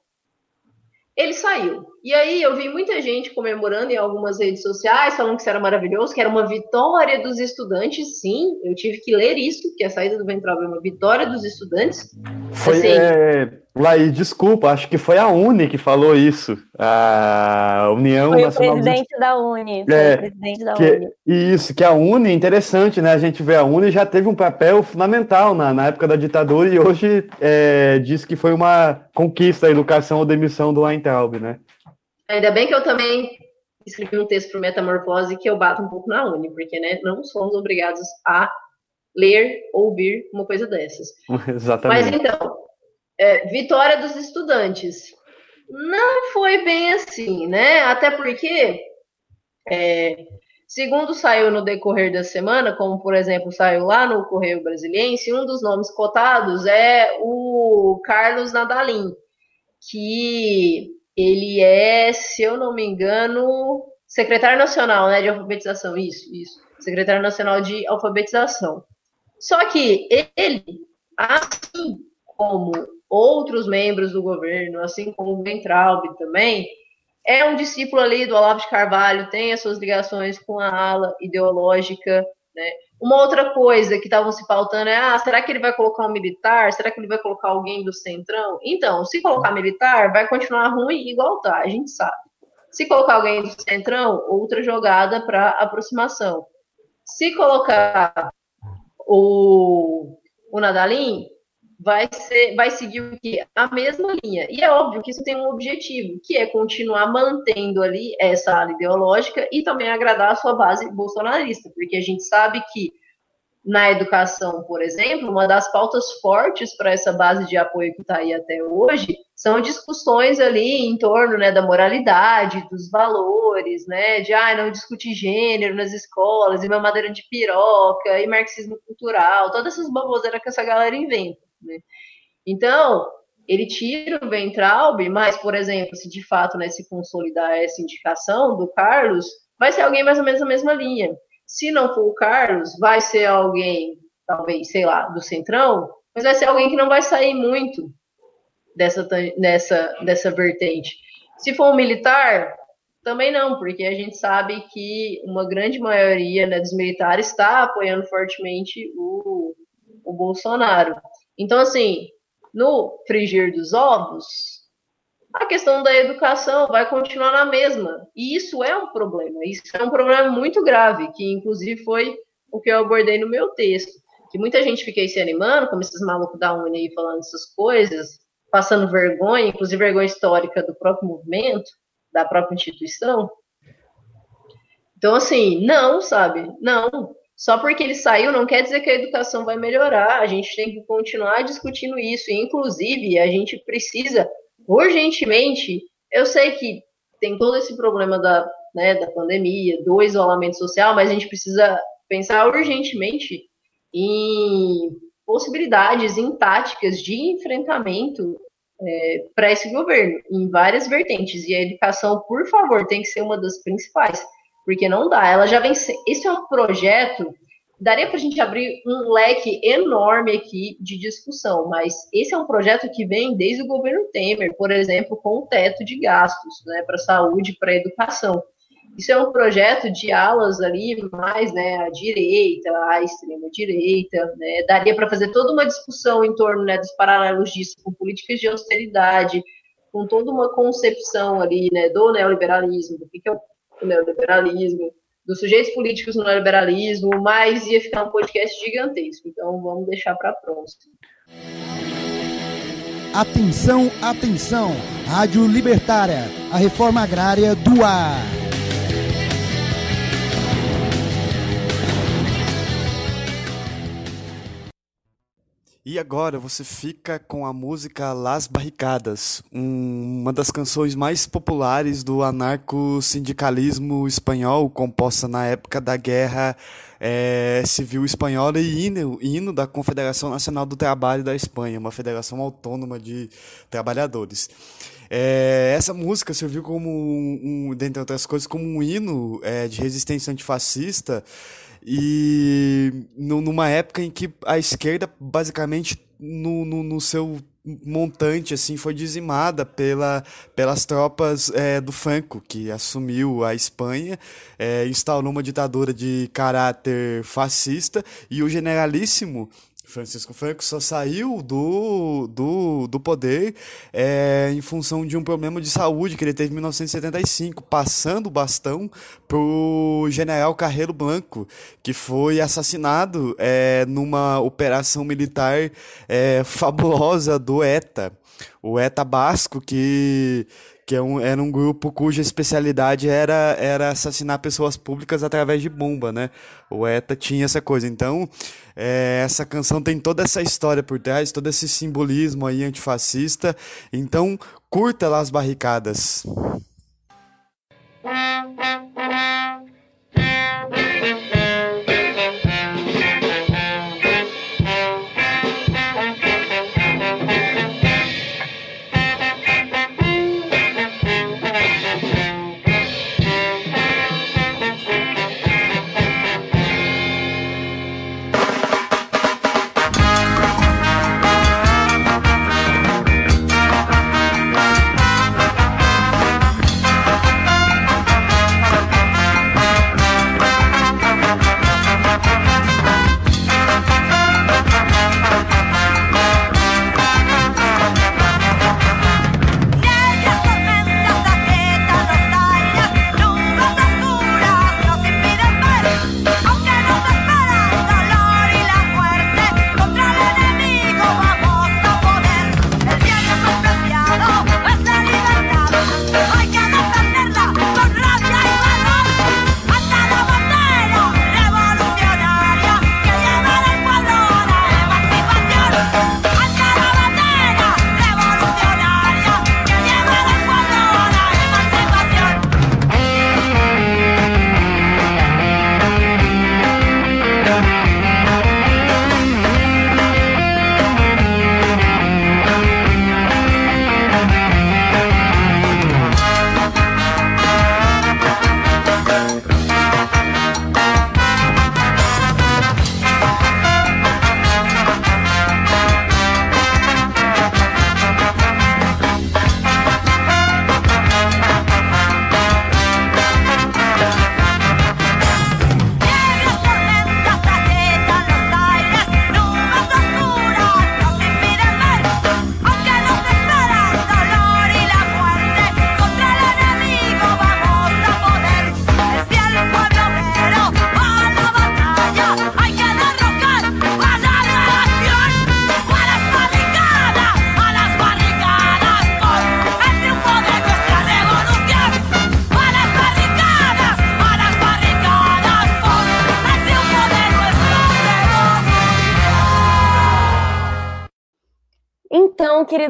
ele saiu. E aí eu vi muita gente comemorando em algumas redes sociais, falando que isso era maravilhoso, que era uma vitória dos estudantes. Sim, eu tive que ler isso, que a saída do Ventral é uma vitória dos estudantes. Foi, assim, é, Laí, desculpa, acho que foi a Uni que falou isso. A União foi Nacional. O presidente dos... da Uni. Foi é, o presidente da que, Uni. Isso, que a Uni, interessante, né? A gente vê a Uni já teve um papel fundamental na, na época da ditadura e hoje é, diz que foi uma conquista a educação ou demissão do Weintraub, né? Ainda bem que eu também escrevi um texto para o Metamorfose que eu bato um pouco na Uni, porque né, não somos obrigados a ler, ouvir uma coisa dessas. Exatamente. Mas então, é, vitória dos estudantes. Não foi bem assim, né? Até porque, é, segundo saiu no decorrer da semana, como por exemplo saiu lá no Correio Brasiliense, um dos nomes cotados é o Carlos Nadalim, que ele é, se eu não me engano, secretário nacional né, de alfabetização. Isso, isso. Secretário nacional de alfabetização. Só que ele, assim como outros membros do governo, assim como o Ventralb também, é um discípulo ali do Olavo de Carvalho, tem as suas ligações com a ala ideológica, né? Uma outra coisa que estavam se pautando é: ah, será que ele vai colocar um militar? Será que ele vai colocar alguém do centrão? Então, se colocar militar, vai continuar ruim igual tá, a gente sabe. Se colocar alguém do centrão, outra jogada para aproximação. Se colocar o, o Nadalim, vai, ser, vai seguir o que? A mesma linha. E é óbvio que isso tem um objetivo, que é continuar mantendo ali essa ala ideológica e também agradar a sua base bolsonarista, porque a gente sabe que na educação, por exemplo, uma das pautas fortes para essa base de apoio que está aí até hoje são discussões ali em torno né, da moralidade, dos valores, né, de ah, não discutir gênero nas escolas, e mamadeira de piroca, e marxismo cultural, todas essas baboseiras que essa galera inventa. Né? Então, ele tira o Ventralb, mas, por exemplo, se de fato né, se consolidar essa indicação do Carlos, vai ser alguém mais ou menos na mesma linha. Se não for o Carlos, vai ser alguém, talvez, sei lá, do Centrão, mas vai ser alguém que não vai sair muito dessa, dessa, dessa vertente. Se for um militar, também não, porque a gente sabe que uma grande maioria né, dos militares está apoiando fortemente o, o Bolsonaro. Então, assim, no frigir dos ovos, a questão da educação vai continuar na mesma. E isso é um problema. Isso é um problema muito grave, que inclusive foi o que eu abordei no meu texto. Que muita gente aí se animando, como esses malucos da Uni aí falando essas coisas, passando vergonha, inclusive vergonha histórica do próprio movimento, da própria instituição. Então, assim, não, sabe? Não. Só porque ele saiu não quer dizer que a educação vai melhorar. A gente tem que continuar discutindo isso. E, inclusive, a gente precisa urgentemente. Eu sei que tem todo esse problema da, né, da pandemia, do isolamento social, mas a gente precisa pensar urgentemente em possibilidades, em táticas de enfrentamento é, para esse governo, em várias vertentes. E a educação, por favor, tem que ser uma das principais porque não dá. Ela já vem. Esse é um projeto. Daria para a gente abrir um leque enorme aqui de discussão, mas esse é um projeto que vem desde o governo Temer, por exemplo, com o teto de gastos né, para saúde, para educação. Isso é um projeto de alas ali mais né, à direita, à extrema direita. Né, daria para fazer toda uma discussão em torno né, dos paralelos disso com políticas de austeridade, com toda uma concepção ali né, do neoliberalismo, do que, que é o do neoliberalismo, dos sujeitos políticos no neoliberalismo, mas ia ficar um podcast gigantesco. Então vamos deixar para próxima. Atenção, atenção! Rádio Libertária, a reforma agrária do ar. E agora você fica com a música Las Barricadas, um, uma das canções mais populares do anarco-sindicalismo espanhol, composta na época da Guerra é, Civil Espanhola e hino, hino da Confederação Nacional do Trabalho da Espanha, uma federação autônoma de trabalhadores. É, essa música serviu como, um, dentre outras coisas, como um hino é, de resistência antifascista e numa época em que a esquerda, basicamente, no, no, no seu montante assim foi dizimada pela, pelas tropas é, do Franco que assumiu a Espanha é, instaurou uma ditadura de caráter fascista. E o generalíssimo Francisco Franco só saiu do, do, do poder é, em função de um problema de saúde que ele teve em 1975, passando o bastão para o general Carreiro Blanco, que foi assassinado é, numa operação militar é, fabulosa do ETA. O ETA Basco, que que é um, era um grupo cuja especialidade era, era assassinar pessoas públicas através de bomba, né? O ETA tinha essa coisa. Então, é, essa canção tem toda essa história por trás, todo esse simbolismo aí antifascista. Então, curta lá as barricadas.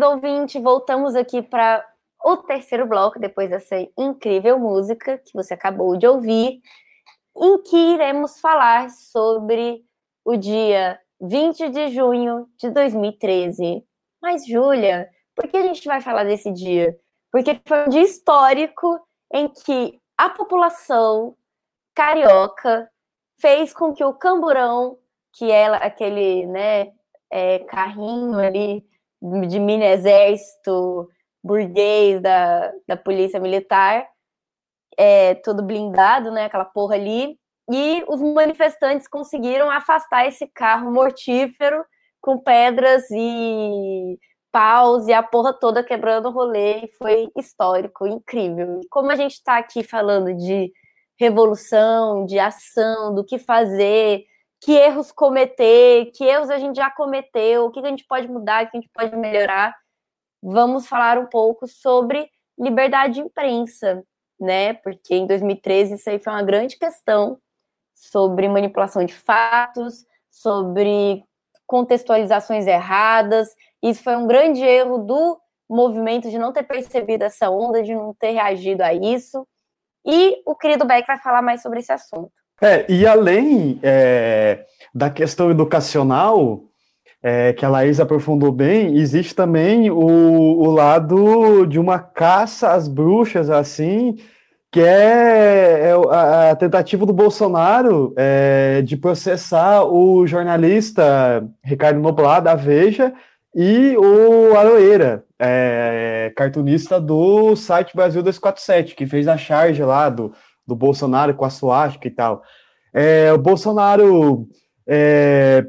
Querido ouvinte, voltamos aqui para o terceiro bloco, depois dessa incrível música que você acabou de ouvir, em que iremos falar sobre o dia 20 de junho de 2013. Mas, Júlia, por que a gente vai falar desse dia? Porque foi um dia histórico em que a população carioca fez com que o camburão, que é aquele né, é, carrinho ali de mini exército burguês da, da polícia militar, é, todo blindado, né? Aquela porra ali. E os manifestantes conseguiram afastar esse carro mortífero com pedras e paus e a porra toda quebrando o rolê. Foi histórico, incrível. E como a gente está aqui falando de revolução, de ação, do que fazer, que erros cometer, que erros a gente já cometeu, o que a gente pode mudar, o que a gente pode melhorar. Vamos falar um pouco sobre liberdade de imprensa, né? Porque em 2013 isso aí foi uma grande questão sobre manipulação de fatos, sobre contextualizações erradas. Isso foi um grande erro do movimento de não ter percebido essa onda, de não ter reagido a isso. E o querido Beck vai falar mais sobre esse assunto. É, e além é, da questão educacional, é, que a Laís aprofundou bem, existe também o, o lado de uma caça às bruxas, assim, que é, é a, a, tentativa do Bolsonaro é, de processar o jornalista Ricardo Noblat, da Veja, e o Aroeira, é, cartunista do site Brasil 247, que fez a charge lá do do Bolsonaro com a suástica e tal. É, o Bolsonaro é,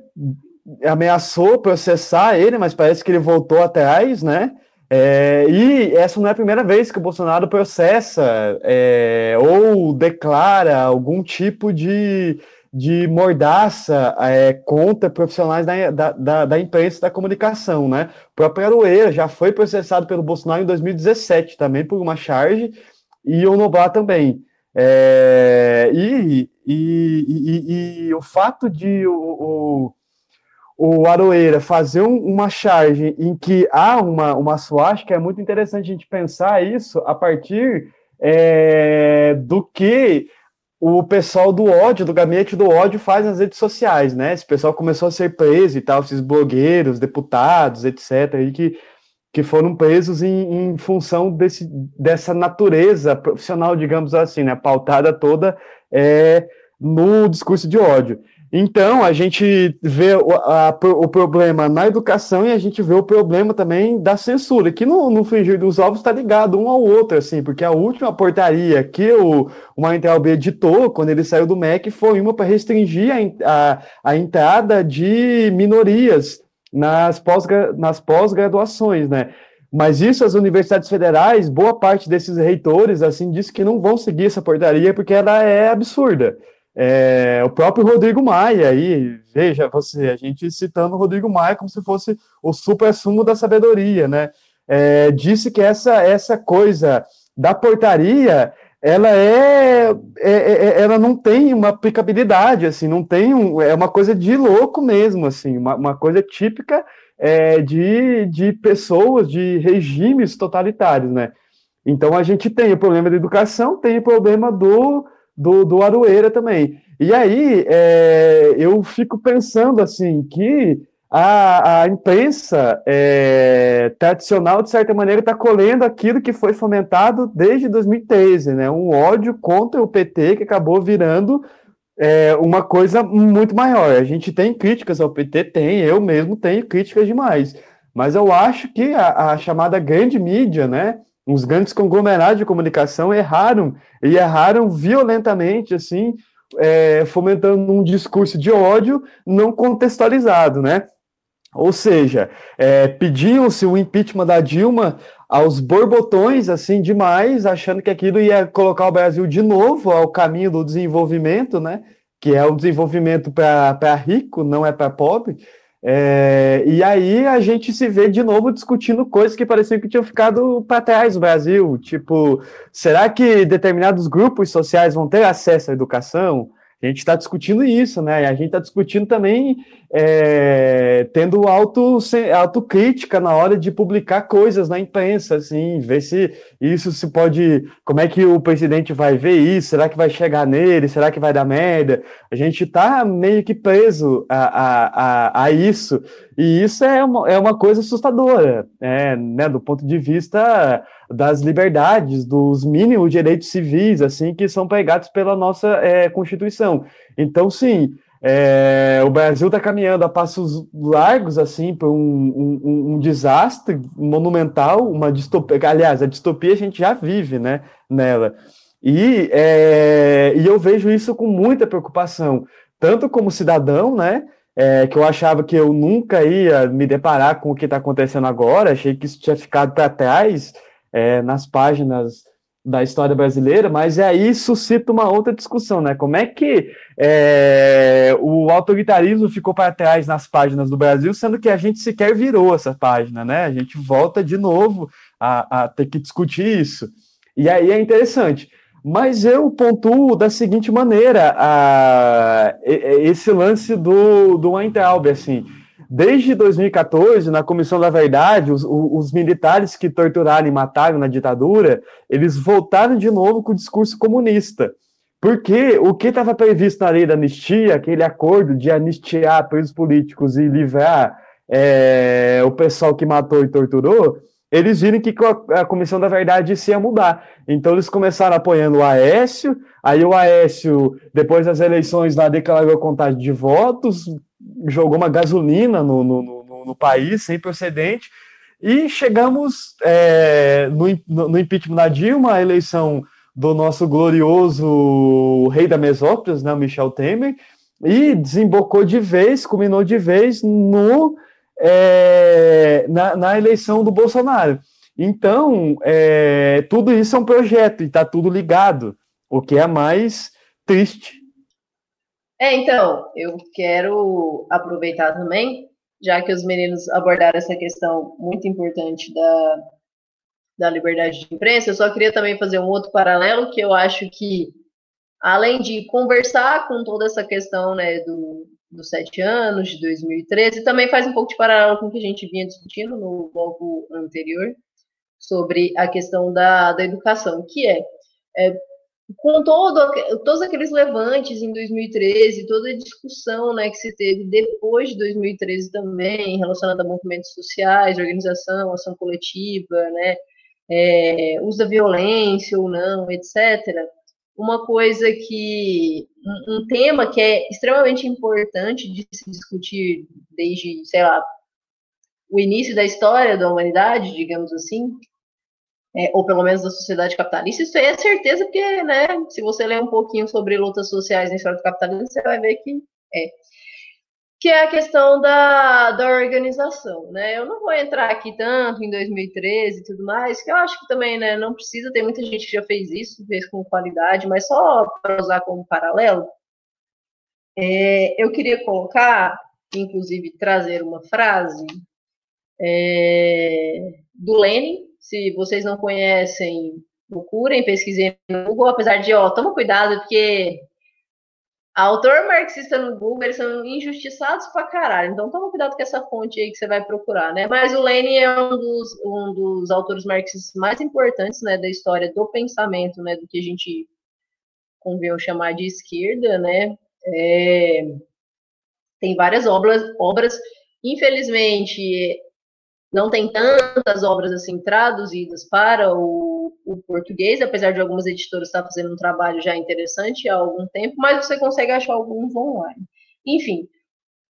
ameaçou processar ele, mas parece que ele voltou atrás, né? É, e essa não é a primeira vez que o Bolsonaro processa é, ou declara algum tipo de, de mordaça é, contra profissionais da, da, da, imprensa e da comunicação, né? O próprio Aroeira já foi processado pelo Bolsonaro em 2017 também por uma charge, e o Noblar também. É, e, e, e, e, o fato de o, o o Aroeira fazer um, uma charge em que há uma, uma suástica, é muito interessante a gente pensar isso a partir é, do que o pessoal do ódio, do gabinete do ódio, faz nas redes sociais, né? Esse pessoal começou a ser preso e tal, esses blogueiros, deputados, etc., e que, que foram presos em, em função desse, dessa natureza profissional, digamos assim, né? Pautada toda é, no discurso de ódio. Então, a gente vê o, a, o, problema na educação e a gente vê o problema também da censura, que no, no fingir dos ovos está ligado um ao outro, assim, porque a última portaria que o, o Weintraub editou, quando ele saiu do MEC, foi uma para restringir a, a, a, entrada de minorias nas pós-graduações, né? Mas isso, as universidades federais, boa parte desses reitores, assim, disse que não vão seguir essa portaria porque ela é absurda. É, o próprio Rodrigo Maia, aí, veja você, a gente citando o Rodrigo Maia como se fosse o super-sumo da sabedoria, né? É, disse que essa, essa coisa da portaria ela é, é, é, é ela não tem uma aplicabilidade, assim, não tem um, é uma coisa de louco mesmo, assim, uma, uma coisa típica é, de, de pessoas, de regimes totalitários, né? Então a gente tem o problema da educação, tem o problema do, do, do Aroeira também. E aí é, eu fico pensando assim que a, a imprensa é, tradicional, de certa maneira, está colhendo aquilo que foi fomentado desde 2013, né? Um ódio contra o PT que acabou virando é, uma coisa muito maior. A gente tem críticas ao PT, tem, eu mesmo tenho críticas demais. Mas eu acho que a, a chamada grande mídia, né? Os grandes conglomerados de comunicação erraram, e erraram violentamente, assim, é, fomentando um discurso de ódio não contextualizado, né? Ou seja, é, pediam-se o impeachment da Dilma aos borbotões, assim, demais, achando que aquilo ia colocar o Brasil de novo ao caminho do desenvolvimento, né? Que é o desenvolvimento para rico, não é para pobre. É, e aí a gente se vê de novo discutindo coisas que pareciam que tinham ficado para trás no Brasil. Tipo, será que determinados grupos sociais vão ter acesso à educação? A gente está discutindo isso, né? A gente está discutindo também é, tendo auto, autocrítica na hora de publicar coisas na imprensa, assim, ver se isso se pode. Como é que o presidente vai ver isso? Será que vai chegar nele? Será que vai dar merda? A gente está meio que preso a, a, a, a, isso, e isso é uma, é uma coisa assustadora, é, né? Do ponto de vista das liberdades, dos mínimos direitos civis, assim, que são pregados pela nossa é, Constituição. Então, sim, é, o Brasil está caminhando a passos largos, assim, para um, um, um, desastre monumental, uma distopia. Aliás, a distopia a gente já vive, né, nela. E, é, e eu vejo isso com muita preocupação, tanto como cidadão, né, é, que eu achava que eu nunca ia me deparar com o que está acontecendo agora, achei que isso tinha ficado para trás, é, nas páginas da história brasileira, mas aí suscita uma outra discussão, né? Como é que é, o autoritarismo ficou para trás nas páginas do Brasil, sendo que a gente sequer virou essa página, né? A gente volta de novo a, a ter que discutir isso. E aí é interessante. Mas eu pontuo da seguinte maneira a, esse lance do, do Weintraub, assim, Desde 2014, na Comissão da Verdade, os, os, militares que torturaram e mataram na ditadura, eles voltaram de novo com o discurso comunista. Porque o que estava previsto na lei da anistia, aquele acordo de anistiar presos políticos e livrar é, o pessoal que matou e torturou, eles viram que a Comissão da Verdade se ia mudar. Então eles começaram apoiando o Aécio, aí o Aécio, depois das eleições lá, declarou contagem de votos, jogou uma gasolina no, no, no, no país, sem procedente, e chegamos é, no, no, impeachment da Dilma, a eleição do nosso glorioso rei da Mesópolis, né, Michel Temer, e desembocou de vez, culminou de vez no, é, na, na, eleição do Bolsonaro. Então, é, tudo isso é um projeto e está tudo ligado, o que é mais triste. É, então, eu quero aproveitar também, já que os meninos abordaram essa questão muito importante da, da liberdade de imprensa, eu só queria também fazer um outro paralelo, que eu acho que, além de conversar com toda essa questão né, do, dos sete anos, de 2013, também faz um pouco de paralelo com o que a gente vinha discutindo no bloco anterior, sobre a questão da, da educação, que é, é com todo, todos aqueles levantes em 2013, toda a discussão né, que se teve depois de 2013 também, relacionada a movimentos sociais, organização, ação coletiva, né, é, uso da violência ou não, etc. Uma coisa que. Um, um tema que é extremamente importante de se discutir desde, sei lá, o início da história da humanidade, digamos assim, é, ou pelo menos da sociedade capitalista, isso é certeza, porque, né, se você ler um pouquinho sobre lutas sociais na história do capitalismo, você vai ver que é. Que é a questão da, da organização, né? Eu não vou entrar aqui tanto em 2013 e tudo mais, que eu acho que também, né, não precisa, tem muita gente que já fez isso, fez com qualidade, mas só para usar como paralelo, é, eu queria colocar, inclusive, trazer uma frase é, do Lenin, se vocês não conhecem, procurem, pesquisem no Google, apesar de, ó, toma cuidado, porque autor marxista no Google, eles são injustiçados pra caralho. Então toma cuidado com essa fonte aí que você vai procurar, né? Mas o Lenin é um dos, um dos autores marxistas mais importantes, né, da história do pensamento, né, do que a gente convém chamar de esquerda, né? É, tem várias obras, obras. Infelizmente, não tem tantas obras assim traduzidas para o, o, português, apesar de algumas editoras estar fazendo um trabalho já interessante há algum tempo, mas você consegue achar alguns online. Enfim,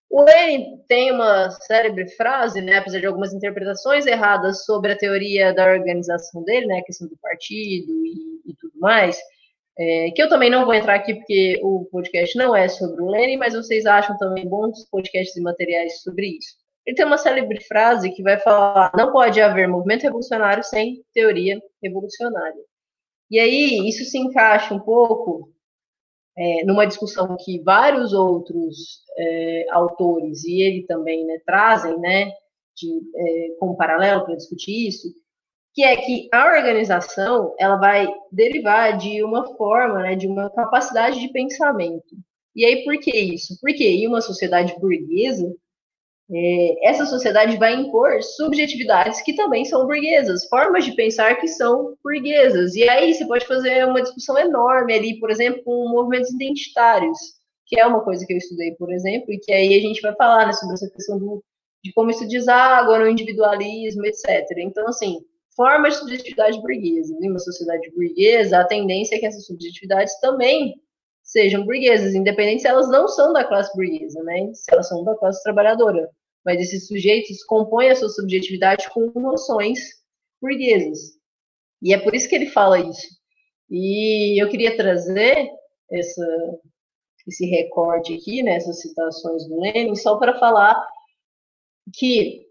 o Lenin tem uma célebre frase, né, apesar de algumas interpretações erradas sobre a teoria da organização dele, né, a questão do partido e, e tudo mais, é, que eu também não vou entrar aqui porque o podcast não é sobre o Lenin, mas vocês acham também bons podcasts e materiais sobre isso. Ele tem uma célebre frase que vai falar: não pode haver movimento revolucionário sem teoria revolucionária. E aí, isso se encaixa um pouco é, numa discussão que vários outros é, autores, e ele também, né, trazem, né, de, é, como paralelo para discutir isso, que é que a organização ela vai derivar de uma forma, né, de uma capacidade de pensamento. E aí, por que isso? Porque em uma sociedade burguesa, é, essa sociedade vai impor subjetividades que também são burguesas, formas de pensar que são burguesas. E aí você pode fazer uma discussão enorme ali, por exemplo, com movimentos identitários, que é uma coisa que eu estudei, por exemplo, e que aí a gente vai falar né, sobre essa questão do, de como isso deságua no individualismo, etc. Então, assim, formas de subjetividade burguesa. Em uma sociedade burguesa, a tendência é que essas subjetividades também sejam burguesas, independente se elas não são da classe burguesa, né? Se elas são da classe trabalhadora mas esses sujeitos compõem a sua subjetividade com noções burguesas. E é por isso que ele fala isso. E eu queria trazer essa, esse recorte aqui, nessas né, citações do Lenin, só para falar que,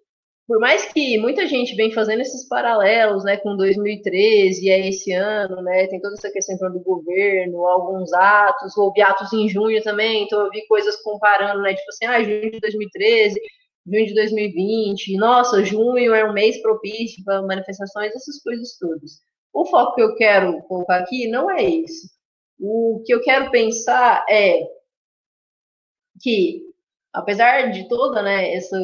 por mais que muita gente vem fazendo esses paralelos né, com 2013 e é esse ano, né, tem toda essa questão do governo, alguns atos, houve atos em junho também, então eu vi coisas comparando, né, tipo assim, ah, junho de 2013 junho de 2020, nossa, junho é um mês propício para manifestações, essas coisas todas. O foco que eu quero colocar aqui não é esse. O que eu quero pensar é que, apesar de toda né, essa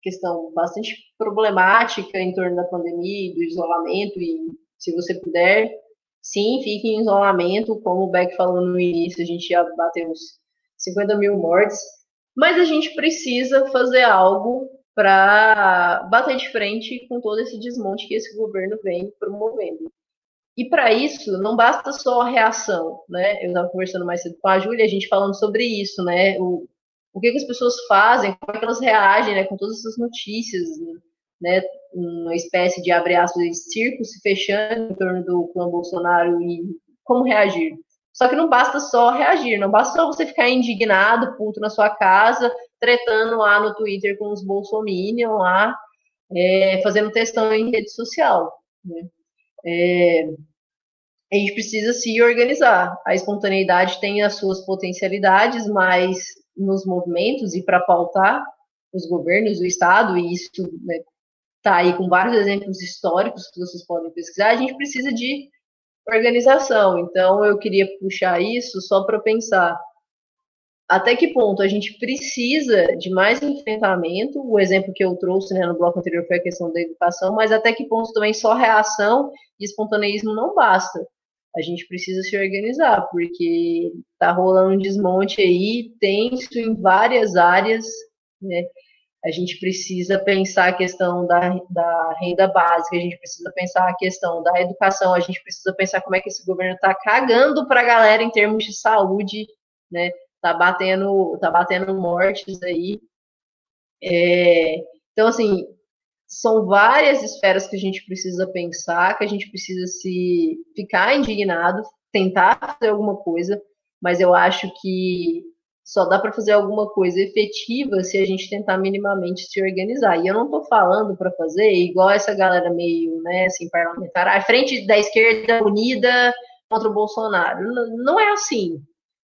questão bastante problemática em torno da pandemia, do isolamento, e se você puder, sim, fique em isolamento, como o Beck falou no início, a gente já bateu uns 50 mil mortes, mas a gente precisa fazer algo para bater de frente com todo esse desmonte que esse governo vem promovendo. E para isso, não basta só a reação, né? Eu estava conversando mais cedo com a Júlia, a gente falando sobre isso, né? O, o que, que as pessoas fazem, como é que elas reagem, né? Com todas essas notícias, né? Uma espécie de, abre aspas, circo se fechando em torno do clã Bolsonaro e como reagir. Só que não basta só reagir, não basta só você ficar indignado, puto na sua casa, tretando lá no Twitter com os bolsominion lá, é, fazendo textão em rede social. Né? É, a gente precisa se organizar. A espontaneidade tem as suas potencialidades, mas nos movimentos e para pautar os governos, o Estado, e isso está né, tá aí com vários exemplos históricos que vocês podem pesquisar, a gente precisa de organização. Então, eu queria puxar isso só para pensar até que ponto a gente precisa de mais enfrentamento. O exemplo que eu trouxe né, no bloco anterior foi a questão da educação, mas até que ponto também só reação e espontaneísmo não basta. A gente precisa se organizar, porque está rolando um desmonte aí tenso em várias áreas, né? A gente precisa pensar a questão da, da renda básica, a gente precisa pensar a questão da educação, a gente precisa pensar como é que esse governo está cagando para a galera em termos de saúde, né? Tá batendo, tá batendo mortes aí. É, então, assim, são várias esferas que a gente precisa pensar, que a gente precisa se ficar indignado, tentar fazer alguma coisa, mas eu acho que só dá para fazer alguma coisa efetiva se a gente tentar minimamente se organizar. E eu não estou falando para fazer igual essa galera meio, né, assim, parlamentar, a frente da esquerda unida contra o Bolsonaro. Não é assim.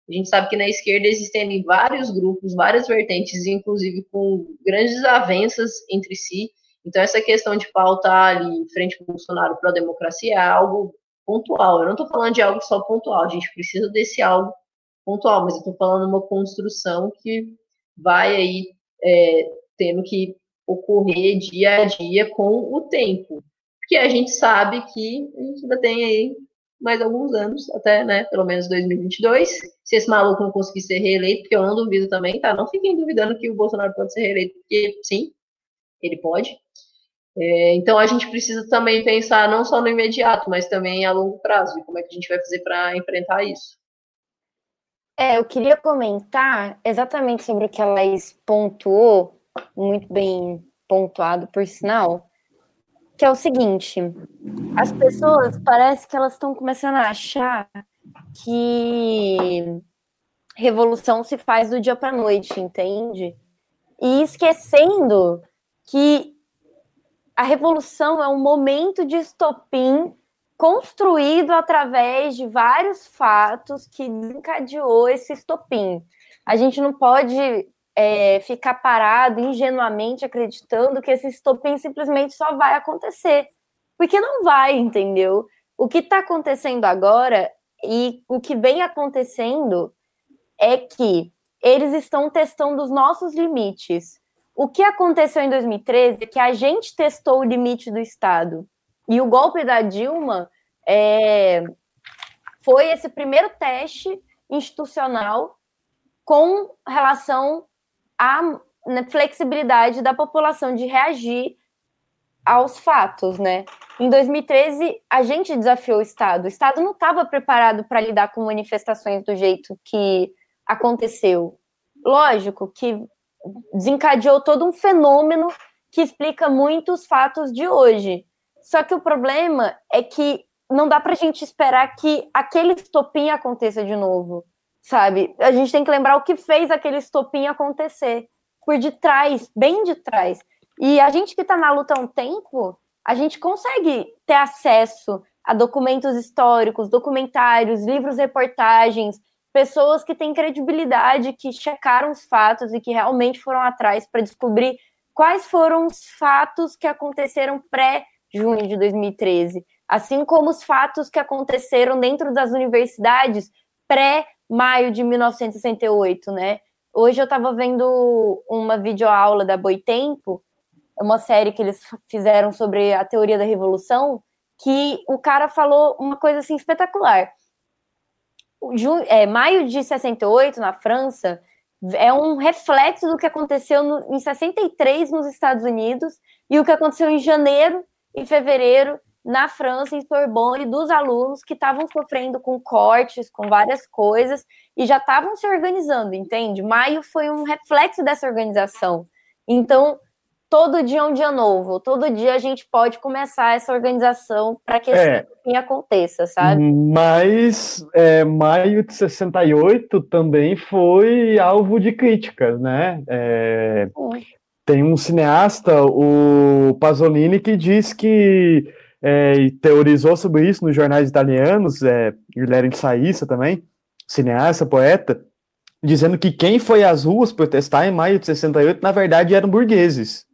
A gente sabe que na esquerda existem vários grupos, várias vertentes, inclusive com grandes desavenças entre si. Então, essa questão de pautar ali frente ao Bolsonaro para a democracia é algo pontual. Eu não estou falando de algo só pontual, a gente precisa desse algo pontual, mas eu estou falando uma construção que vai aí é, tendo que ocorrer dia a dia com o tempo. Porque a gente sabe que a gente ainda tem aí mais alguns anos, até, né, pelo menos 2022, se esse maluco não conseguir ser reeleito, porque eu não duvido também, tá? Não fiquem duvidando que o Bolsonaro pode ser reeleito, porque sim, ele pode. É, então a gente precisa também pensar não só no imediato, mas também a longo prazo, como é que a gente vai fazer para enfrentar isso. É, eu queria comentar exatamente sobre o que a Laís pontuou, muito bem pontuado, por sinal, que é o seguinte: as pessoas parece que elas estão começando a achar que revolução se faz do dia para noite, entende? E esquecendo que a revolução é um momento de estopim construído através de vários fatos que encadeou esse estopim. A gente não pode é, ficar parado ingenuamente acreditando que esse estopim simplesmente só vai acontecer, porque não vai, entendeu? O que está acontecendo agora e o que vem acontecendo é que eles estão testando os nossos limites. O que aconteceu em 2013 é que a gente testou o limite do Estado. E o golpe da Dilma é, foi esse primeiro teste institucional com relação à né, flexibilidade da população de reagir aos fatos, né? Em 2013, a gente desafiou o Estado. O Estado não estava preparado para lidar com manifestações do jeito que aconteceu. Lógico que desencadeou todo um fenômeno que explica muitos fatos de hoje. Só que o problema é que não dá para a gente esperar que aquele estopim aconteça de novo, sabe? A gente tem que lembrar o que fez aquele estopim acontecer, por de trás, bem de trás. E a gente que está na luta há um tempo, a gente consegue ter acesso a documentos históricos, documentários, livros, reportagens, pessoas que têm credibilidade, que checaram os fatos e que realmente foram atrás para descobrir quais foram os fatos que aconteceram pré junho de 2013, assim como os fatos que aconteceram dentro das universidades pré-maio de 1968, né? Hoje eu estava vendo uma videoaula da Boitempo, uma série que eles fizeram sobre a teoria da revolução, que o cara falou uma coisa assim espetacular. é, maio de 68, na França, é um reflexo do que aconteceu no, em 63 nos Estados Unidos e o que aconteceu em janeiro em fevereiro na França, em Sorbonne, dos alunos que estavam sofrendo com cortes, com várias coisas, e já estavam se organizando, entende? Maio foi um reflexo dessa organização. Então, todo dia é um dia novo, todo dia a gente pode começar essa organização para que É. fim aconteça, sabe? Mas é, maio de 68 também foi alvo de críticas, né? É, tem um cineasta, o Pasolini, que diz que é, teorizou sobre isso nos jornais italianos, é, ele era também, cineasta, poeta, dizendo que quem foi às ruas protestar em maio de 68, na verdade, eram burgueses.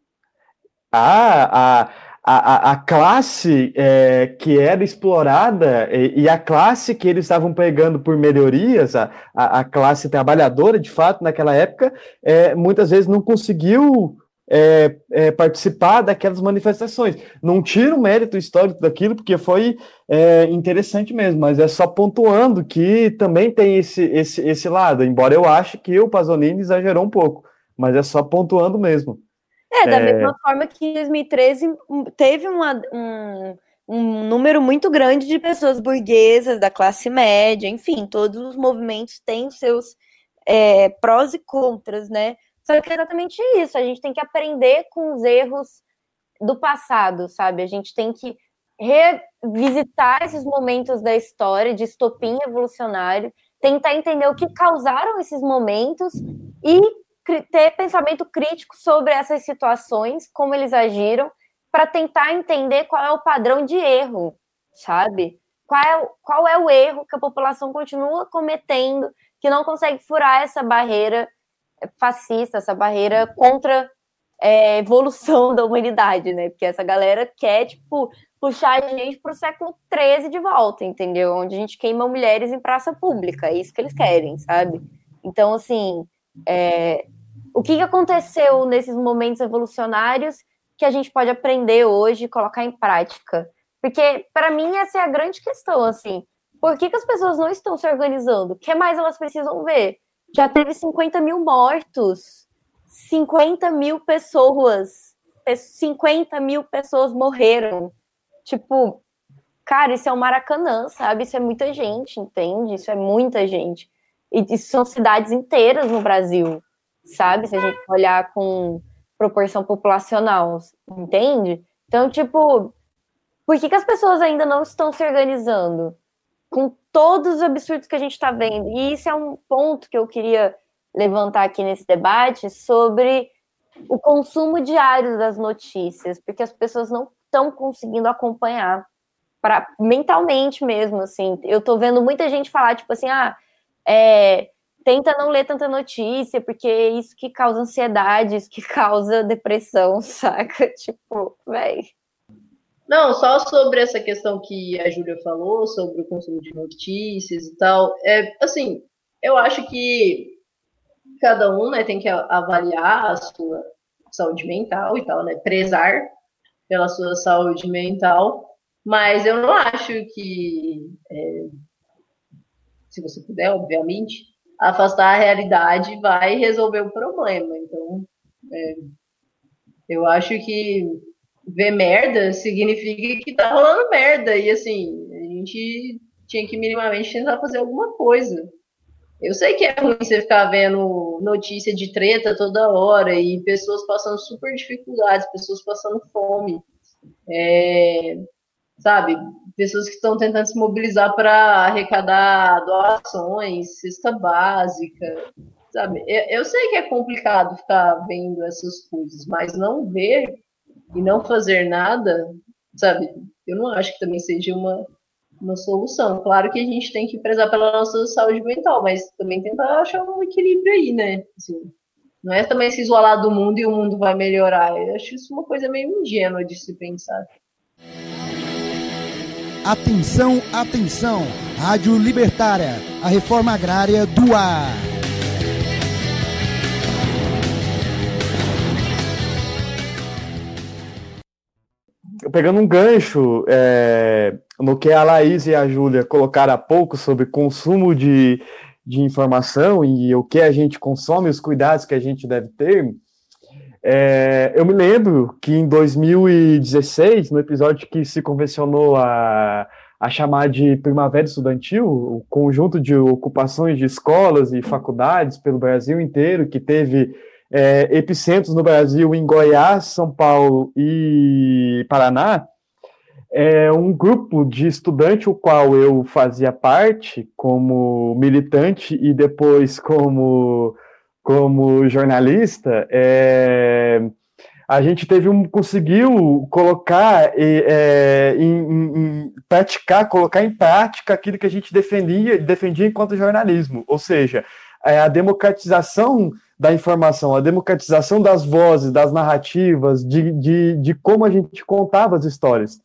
A, a, a, a classe é, que era explorada e, e, a classe que eles estavam pegando por melhorias, a, a, a classe trabalhadora, de fato, naquela época, é, muitas vezes não conseguiu é, é, participar daquelas manifestações. Não tira o mérito histórico daquilo, porque foi é, interessante mesmo, mas é só pontuando que também tem esse, esse, esse lado, embora eu ache que o Pasolini exagerou um pouco, mas é só pontuando mesmo. É, da mesma forma que em 2013 teve uma, um, um número muito grande de pessoas burguesas, da classe média, enfim, todos os movimentos têm seus é, prós e contras, né? Só que é exatamente isso, a gente tem que aprender com os erros do passado, sabe? A gente tem que revisitar esses momentos da história de estopim evolucionário, tentar entender o que causaram esses momentos e ter pensamento crítico sobre essas situações, como eles agiram, para tentar entender qual é o padrão de erro, sabe? Qual é, qual é o erro que a população continua cometendo, que não consegue furar essa barreira fascista, essa barreira contra é, evolução da humanidade, né? Porque essa galera quer, tipo, puxar a gente para o século XIII de volta, entendeu? Onde a gente queima mulheres em praça pública, é isso que eles querem, sabe? Então, assim, é, o que aconteceu nesses momentos evolucionários que a gente pode aprender hoje e colocar em prática? Porque, para mim, essa é a grande questão, assim. Por que, que as pessoas não estão se organizando? O que mais elas precisam ver? Já teve 50 mil mortos, 50 mil pessoas, 50 mil pessoas morreram. Tipo, cara, isso é o Maracanã, sabe? Isso é muita gente, entende? Isso é muita gente. E isso são cidades inteiras no Brasil, sabe? Se a gente olhar com proporção populacional, entende? Então, tipo, por que, que as pessoas ainda não estão se organizando? Com todos os absurdos que a gente está vendo. E isso é um ponto que eu queria levantar aqui nesse debate sobre o consumo diário das notícias, porque as pessoas não estão conseguindo acompanhar para mentalmente mesmo, assim. Eu tô vendo muita gente falar, tipo assim, ah, é, tenta não ler tanta notícia, porque é isso que causa ansiedade, isso que causa depressão, saca? Tipo, velho. Não, só sobre essa questão que a Júlia falou, sobre o consumo de notícias e tal. É, assim, eu acho que cada um né, tem que avaliar a sua saúde mental e tal, né? Prezar pela sua saúde mental. Mas eu não acho que, é, se você puder, obviamente, afastar a realidade vai resolver o problema. Então, é, eu acho que ver merda significa que tá rolando merda. E assim, a gente tinha que minimamente tentar fazer alguma coisa. Eu sei que é ruim você ficar vendo notícia de treta toda hora e pessoas passando super dificuldades, pessoas passando fome. É, sabe? Pessoas que estão tentando se mobilizar para arrecadar doações, cesta básica, sabe? Eu, eu sei que é complicado ficar vendo essas coisas, mas não ver e não fazer nada, sabe? Eu não acho que também seja uma, uma solução. Claro que a gente tem que prezar pela nossa saúde mental, mas também tentar achar um equilíbrio aí, né? Assim, não é também se isolar do mundo e o mundo vai melhorar. Eu acho isso uma coisa meio ingênua de se pensar. Atenção, atenção! Rádio Libertária, a reforma agrária do ar. Pegando um gancho é, no que a Laís e a Júlia colocaram há pouco sobre consumo de, de informação e o que a gente consome, os cuidados que a gente deve ter, é, eu me lembro que em 2016, no episódio que se convencionou a, a chamar de Primavera Estudantil, o conjunto de ocupações de escolas e faculdades pelo Brasil inteiro, que teve é, epicentros no Brasil, em Goiás, São Paulo e Paraná, é um grupo de estudante o qual eu fazia parte como militante e depois como, como jornalista, é, a gente teve um conseguiu colocar é, em, em, em, praticar, colocar em prática aquilo que a gente defendia, defendia enquanto jornalismo, ou seja, é, a democratização da informação, a democratização das vozes, das narrativas, de, de, de como a gente contava as histórias.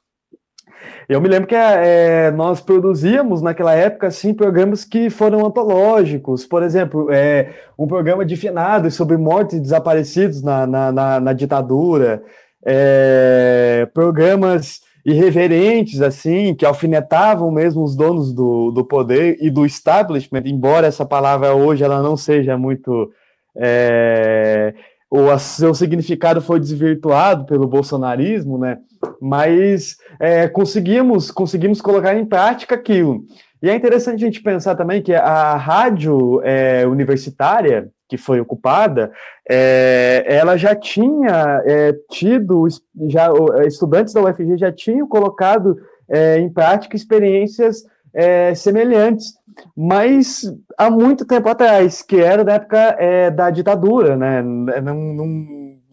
Eu me lembro que é, nós produzíamos naquela época assim programas que foram antológicos, por exemplo, é, um programa de finados sobre mortes e desaparecidos na, na, na, na ditadura, é, programas irreverentes assim que alfinetavam mesmo os donos do, do poder e do establishment, embora essa palavra hoje ela não seja muito é, o seu significado foi desvirtuado pelo bolsonarismo, né? Mas é, conseguimos conseguimos colocar em prática aquilo. E é interessante a gente pensar também que a rádio é, universitária que foi ocupada, é, ela já tinha é, tido, já estudantes da UFG já tinham colocado é, em prática experiências é, semelhantes mas há muito tempo atrás, que era da época é, da ditadura, né? Não, não,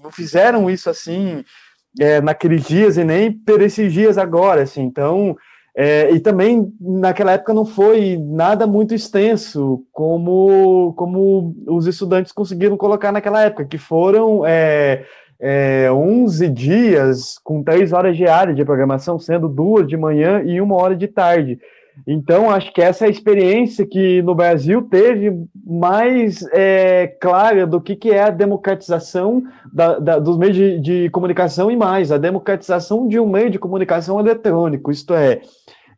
não fizeram isso assim é, naqueles dias e nem por esses dias agora, assim. Então, é, e também naquela época não foi nada muito extenso, como, como os estudantes conseguiram colocar naquela época, que foram é, é, 11 dias com três horas diárias de programação, sendo duas de manhã e uma hora de tarde. Então, acho que essa é a experiência que no Brasil teve mais é, clara do que, que é a democratização da, da, dos meios de, de, comunicação e mais, a democratização de um meio de comunicação eletrônico, isto é,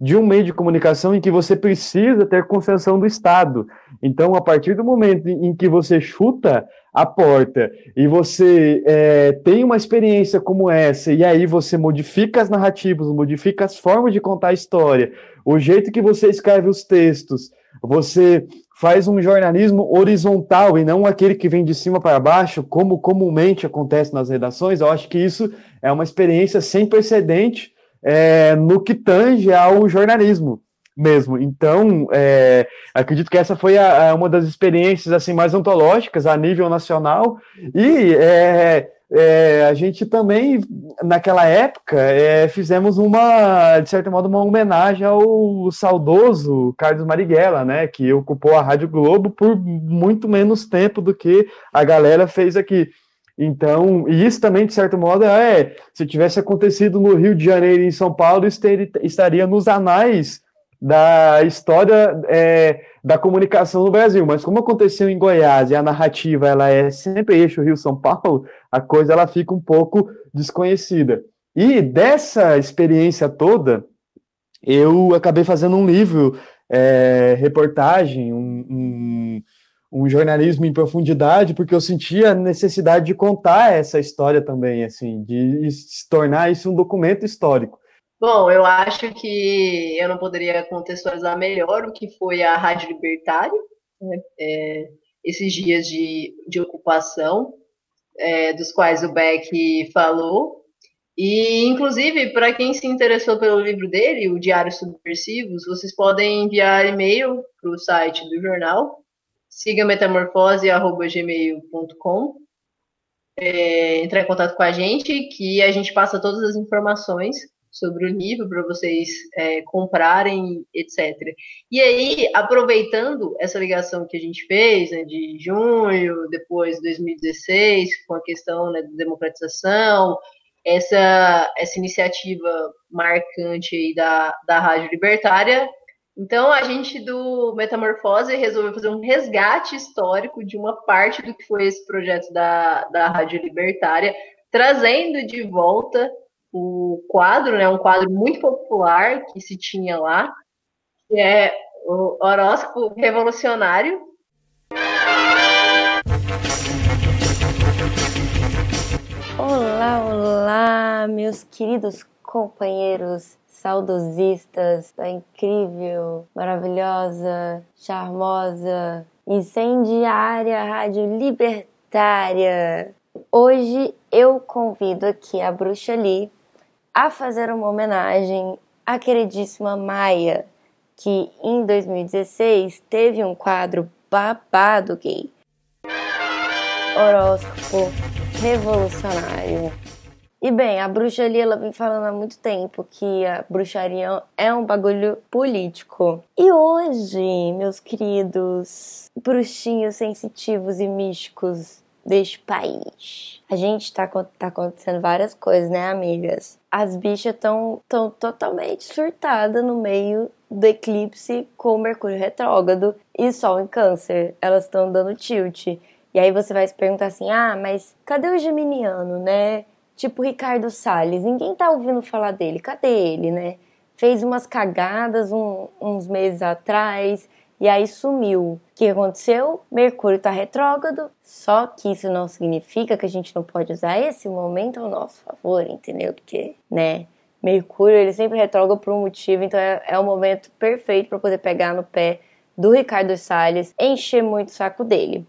de um meio de comunicação em que você precisa ter concessão do Estado. Então, a partir do momento em que você chuta a porta e você é, tem uma experiência como essa, e aí você modifica as narrativas, modifica as formas de contar a história, o jeito que você escreve os textos, você faz um jornalismo horizontal e não aquele que vem de cima para baixo, como comumente acontece nas redações, eu acho que isso é uma experiência sem precedente é, no que tange ao jornalismo mesmo. Então, é, acredito que essa foi a, a, uma das experiências assim mais ontológicas a nível nacional e é, é, a gente também, naquela época, é, fizemos uma, de certo modo, uma homenagem ao saudoso Carlos Marighella, né, que ocupou a Rádio Globo por muito menos tempo do que a galera fez aqui. Então, e isso também, de certo modo, é, se tivesse acontecido no Rio de Janeiro e em São Paulo, estaria nos anais da história é, da comunicação no Brasil, mas como aconteceu em Goiás e a narrativa ela é sempre eixo Rio-São Paulo, a coisa ela fica um pouco desconhecida. E dessa experiência toda, eu acabei fazendo um livro, é, reportagem, um, um, um, jornalismo em profundidade, porque eu sentia a necessidade de contar essa história também, assim, de se tornar isso um documento histórico. Bom, eu acho que eu não poderia contextualizar melhor o que foi a Rádio Libertária, né? é, esses dias de, de ocupação, é, dos quais o Beck falou. E, inclusive, para quem se interessou pelo livro dele, o Diário Subversivos, vocês podem enviar e-mail para o site do jornal, siga metamorfose.gmail.com, é, entrar em contato com a gente, que a gente passa todas as informações sobre o livro para vocês é, comprarem, etc. E aí, aproveitando essa ligação que a gente fez né, de junho, depois 2016, com a questão né, da democratização, essa, essa iniciativa marcante da, da Rádio Libertária. Então, a gente do Metamorfose resolveu fazer um resgate histórico de uma parte do que foi esse projeto da, da Rádio Libertária, trazendo de volta o quadro, né, um quadro muito popular que se tinha lá, que é o horóscopo revolucionário. Olá, olá, meus queridos companheiros saudosistas da incrível, maravilhosa, charmosa, incendiária Rádio Libertária Libertária! Hoje eu convido aqui a Bruxa Lee a fazer uma homenagem à queridíssima Maia, que em 2016 teve um quadro babado gay. Horóscopo revolucionário. E bem, a bruxaria ela vem falando há muito tempo que a bruxaria é um bagulho político. E hoje, meus queridos bruxinhos sensitivos e místicos deste país, a gente tá, tá acontecendo várias coisas, né, amigas? As bichas estão tão totalmente surtadas no meio do eclipse com Mercúrio retrógrado e Sol em Câncer. Elas estão dando tilt. E aí você vai se perguntar assim: ah, mas cadê o Geminiano, né? Tipo Ricardo Salles, ninguém tá ouvindo falar dele, cadê ele, né? Fez umas cagadas um, uns meses atrás e aí sumiu. O que aconteceu? Mercúrio tá retrógrado, só que isso não significa que a gente não pode usar esse momento ao nosso favor, entendeu? Porque, né? Mercúrio, ele sempre retrógrado por um motivo, então é, é o momento perfeito para poder pegar no pé do Ricardo Salles, encher muito o saco dele.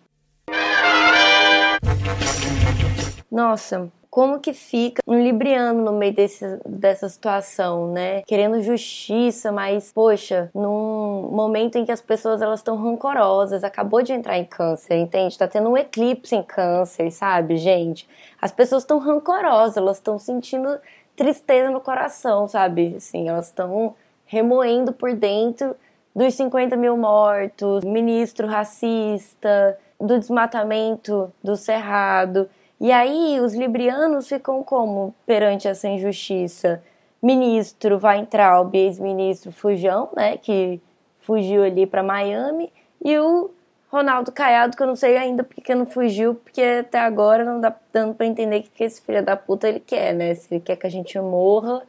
Nossa, como que fica um libriano no meio desse, dessa situação, né? Querendo justiça, mas poxa, num momento em que as pessoas elas estão rancorosas, acabou de entrar em câncer, entende? Tá tendo um eclipse em câncer, sabe, gente? As pessoas estão rancorosas, elas estão sentindo tristeza no coração, sabe? Assim, elas estão remoendo por dentro dos 50 mil mortos, ministro racista, do desmatamento do cerrado. E aí os librianos ficam como perante essa injustiça? Ministro Weintraub, ex-ministro Fujão, né, que fugiu ali para Miami, e o Ronaldo Caiado, que eu não sei ainda porque não fugiu, porque até agora não dá dando para entender o que esse filho da puta ele quer, né? Se ele quer que a gente morra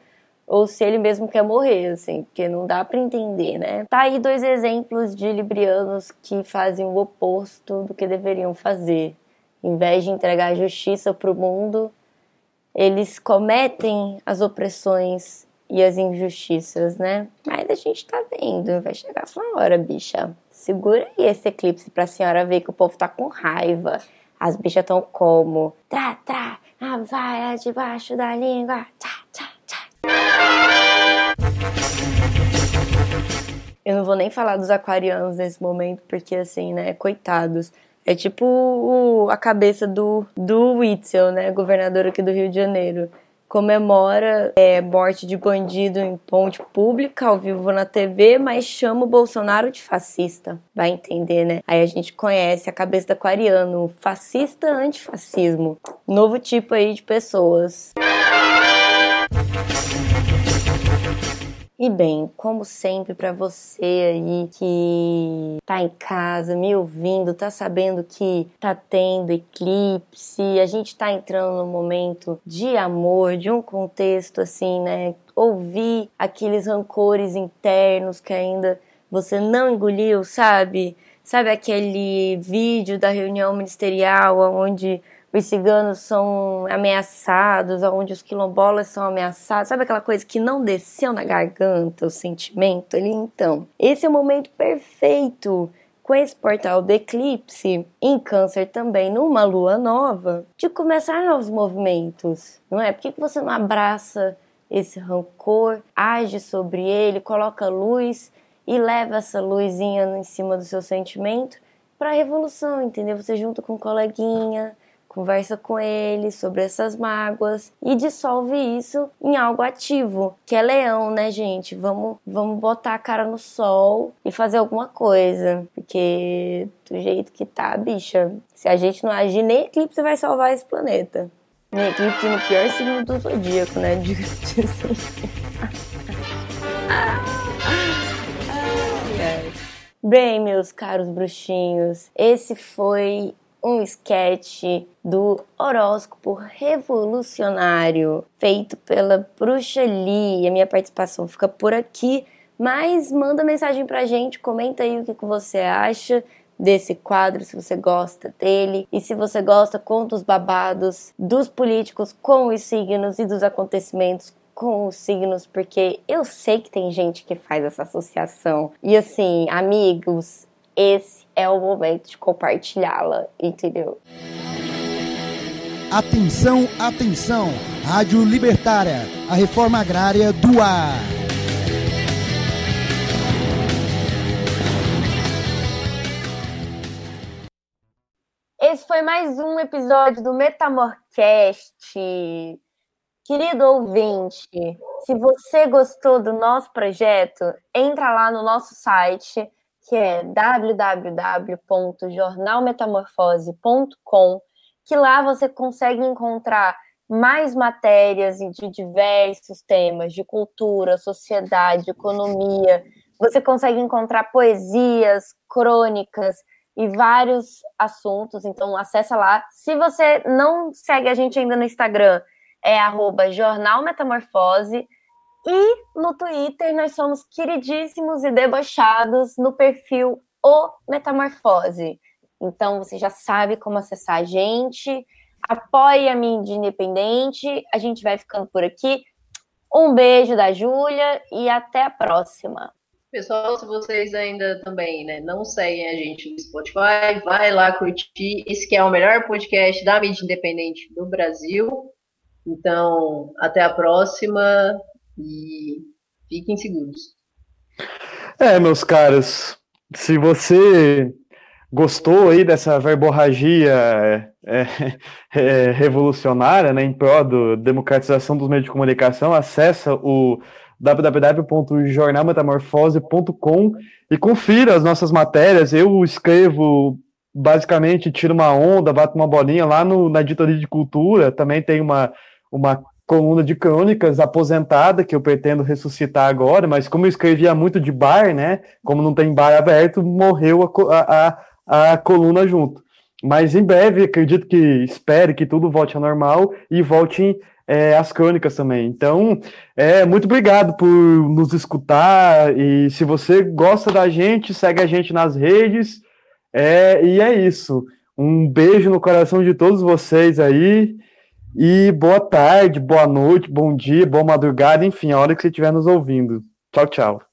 ou se ele mesmo quer morrer, assim, porque não dá para entender, né? Tá aí dois exemplos de librianos que fazem o oposto do que deveriam fazer. Em vez de entregar justiça para o mundo, eles cometem as opressões e as injustiças, né? Mas a gente tá vendo, vai chegar sua hora, bicha. Segura aí esse eclipse pra senhora ver que o povo tá com raiva. As bichas tão como? Trá, a vaia debaixo da língua. Tchá, tchá, tchá. Eu não vou nem falar dos aquarianos nesse momento, porque assim, né, coitados. É tipo o, a cabeça do, do Witzel, né? Governador aqui do Rio de Janeiro. Comemora é, morte de bandido em ponte pública, ao vivo na TV, mas chama o Bolsonaro de fascista. Vai entender, né? Aí a gente conhece a cabeça do aquariano, fascista antifascismo. Novo tipo aí de pessoas. E bem, como sempre, para você aí que tá em casa, me ouvindo, tá sabendo que tá tendo eclipse, a gente tá entrando num momento de amor, de um contexto assim, né? Ouvir aqueles rancores internos que ainda você não engoliu, sabe? Sabe aquele vídeo da reunião ministerial onde os ciganos são ameaçados, onde os quilombolas são ameaçados, sabe aquela coisa que não desceu na garganta, o sentimento ali? Então, esse é o momento perfeito com esse portal do eclipse, em câncer também, numa lua nova, de começar novos movimentos, não é? Por que você não abraça esse rancor, age sobre ele, coloca luz e leva essa luzinha em cima do seu sentimento para a revolução, entendeu? Você junto com um coleguinha, conversa com ele sobre essas mágoas e dissolve isso em algo ativo, que é leão, né, gente? Vamos, vamos botar a cara no sol e fazer alguma coisa, porque do jeito que tá, bicha, se a gente não agir, nem eclipse vai salvar esse planeta. Nem eclipse no pior signo do zodíaco, né? Diga assim. Bem, meus caros bruxinhos, esse foi um sketch do horóscopo revolucionário feito pela Bruxa Lee. A minha participação fica por aqui, mas manda mensagem pra gente, comenta aí o que, que você acha desse quadro, se você gosta dele. E se você gosta, conta os babados dos políticos com os signos e dos acontecimentos com os signos, porque eu sei que tem gente que faz essa associação. E assim, amigos, esse é o momento de compartilhá-la, entendeu? Atenção, atenção! Rádio Libertária, a reforma agrária do ar. Esse foi mais um episódio do Metamorcast. Querido ouvinte, se você gostou do nosso projeto, entra lá no nosso site, que é www.jornalmetamorfose.com, que lá você consegue encontrar mais matérias de diversos temas, de cultura, sociedade, economia. Você consegue encontrar poesias, crônicas, e vários assuntos, então acessa lá. Se você não segue a gente ainda no Instagram, é arroba Jornal Metamorfose. E no Twitter nós somos queridíssimos e debochados no perfil O Metamorfose. Então você já sabe como acessar a gente. Apoie a mídia independente. A gente vai ficando por aqui. Um beijo da Júlia e até a próxima. Pessoal, se vocês ainda também né, não seguem a gente no Spotify, vai lá curtir. Esse que é o melhor podcast da mídia independente do Brasil. Então, até a próxima e fiquem seguros. É, meus caros, se você gostou aí dessa verborragia é, é, é, revolucionária, né, em prol da democratização dos meios de comunicação, acessa o www.jornalmetamorfose.com e confira as nossas matérias. Eu escrevo, basicamente, tiro uma onda, bato uma bolinha lá no, na editoria de cultura. Também tem uma, uma coluna de crônicas aposentada que eu pretendo ressuscitar agora, mas como eu escrevia muito de bar, né? Como não tem bar aberto, morreu a, a, a coluna junto. Mas em breve, acredito que espere que tudo volte ao normal e volte é, as crônicas também. Então, é, muito obrigado por nos escutar. E se você gosta da gente, segue a gente nas redes. É, e é isso. Um beijo no coração de todos vocês aí. E boa tarde, boa noite, bom dia, boa madrugada, enfim, a hora que você estiver nos ouvindo. Tchau, tchau.